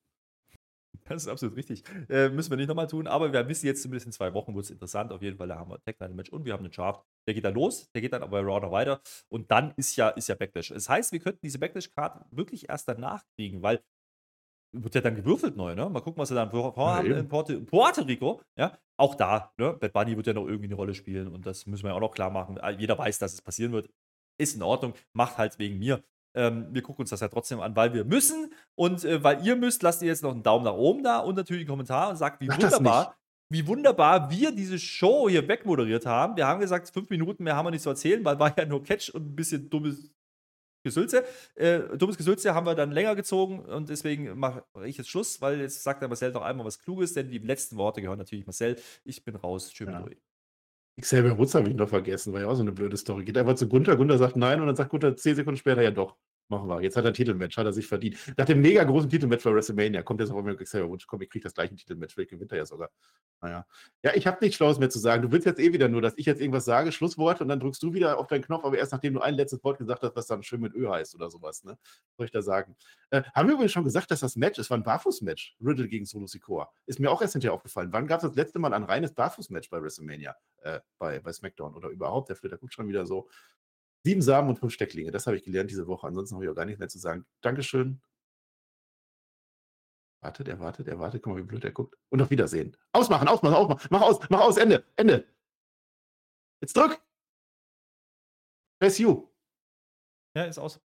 Das ist absolut richtig. Äh, müssen wir nicht nochmal tun, aber wir wissen jetzt zumindest in zwei Wochen wird es interessant. Auf jeden Fall, da haben wir Tag Title Match und wir haben einen Chart. Der geht dann los, der geht dann aber bei Raw noch weiter und dann ist ja, ist ja Backlash. Das heißt, wir könnten diese Backlash-Card wirklich erst danach kriegen, weil wird ja dann gewürfelt neu, ne? Mal gucken, was sie dann vor- vorhaben in Puerto, Puerto Rico, ja? Auch da, ne? Bad Bunny wird ja noch irgendwie eine Rolle spielen und das müssen wir ja auch noch klar machen. Äh, Jeder weiß, dass es passieren wird. Ist in Ordnung, macht halt wegen mir. Ähm, wir gucken uns das ja trotzdem an, weil wir müssen und äh, weil ihr müsst, lasst ihr jetzt noch einen Daumen nach oben da und natürlich einen Kommentar und sagt, wie Mach wunderbar, wie wunderbar wir diese Show hier wegmoderiert haben. Wir haben gesagt, fünf Minuten mehr haben wir nicht zu erzählen, weil war ja nur Catch und ein bisschen dummes Gesülze. Äh, dummes Gesülze haben wir dann länger gezogen und deswegen mache ich jetzt Schluss, weil jetzt sagt der Marcel noch einmal was Kluges, denn die letzten Worte gehören natürlich Marcel. Ich bin raus. Tschüss. Ja. euch. Xavier Woods habe ich noch vergessen, war ja auch so eine blöde Story. Geht einfach zu Gunther, Gunther sagt nein und dann sagt Gunther zehn Sekunden später, ja doch, machen wir. Jetzt hat er ein Titelmatch, hat er sich verdient. Nach dem mega großen Titelmatch bei WrestleMania kommt jetzt auch immer Xavier Woods, komm, ich kriege das gleiche Titelmatch, vielleicht gewinnt er ja sogar. Naja. Ja, ich habe nichts Schlaues mehr zu sagen. Du willst jetzt eh wieder nur, dass ich jetzt irgendwas sage, Schlusswort, und dann drückst du wieder auf deinen Knopf, aber erst nachdem du ein letztes Wort gesagt hast, was dann schön mit Ö heißt oder sowas, ne? Soll ich da sagen? Äh, haben wir übrigens schon gesagt, dass das Match, es war ein Barfuß-Match, Riddle gegen Solo Sikoa. Ist mir auch erst hinterher aufgefallen. Wann gab es das letzte Mal ein reines Barfuß-Match bei WrestleMania, äh, bei, bei SmackDown oder überhaupt? Der Flitter guckt schon wieder so. Sieben Samen und fünf Stecklinge, das habe ich gelernt diese Woche. Ansonsten habe ich auch gar nichts mehr zu sagen. Dankeschön. Wartet, er wartet, er wartet. Guck mal, wie blöd er guckt. Und auf Wiedersehen. Ausmachen, ausmachen, ausmachen. Mach aus, mach aus, Ende, Ende. Jetzt drück. Press you. Ja, ist aus.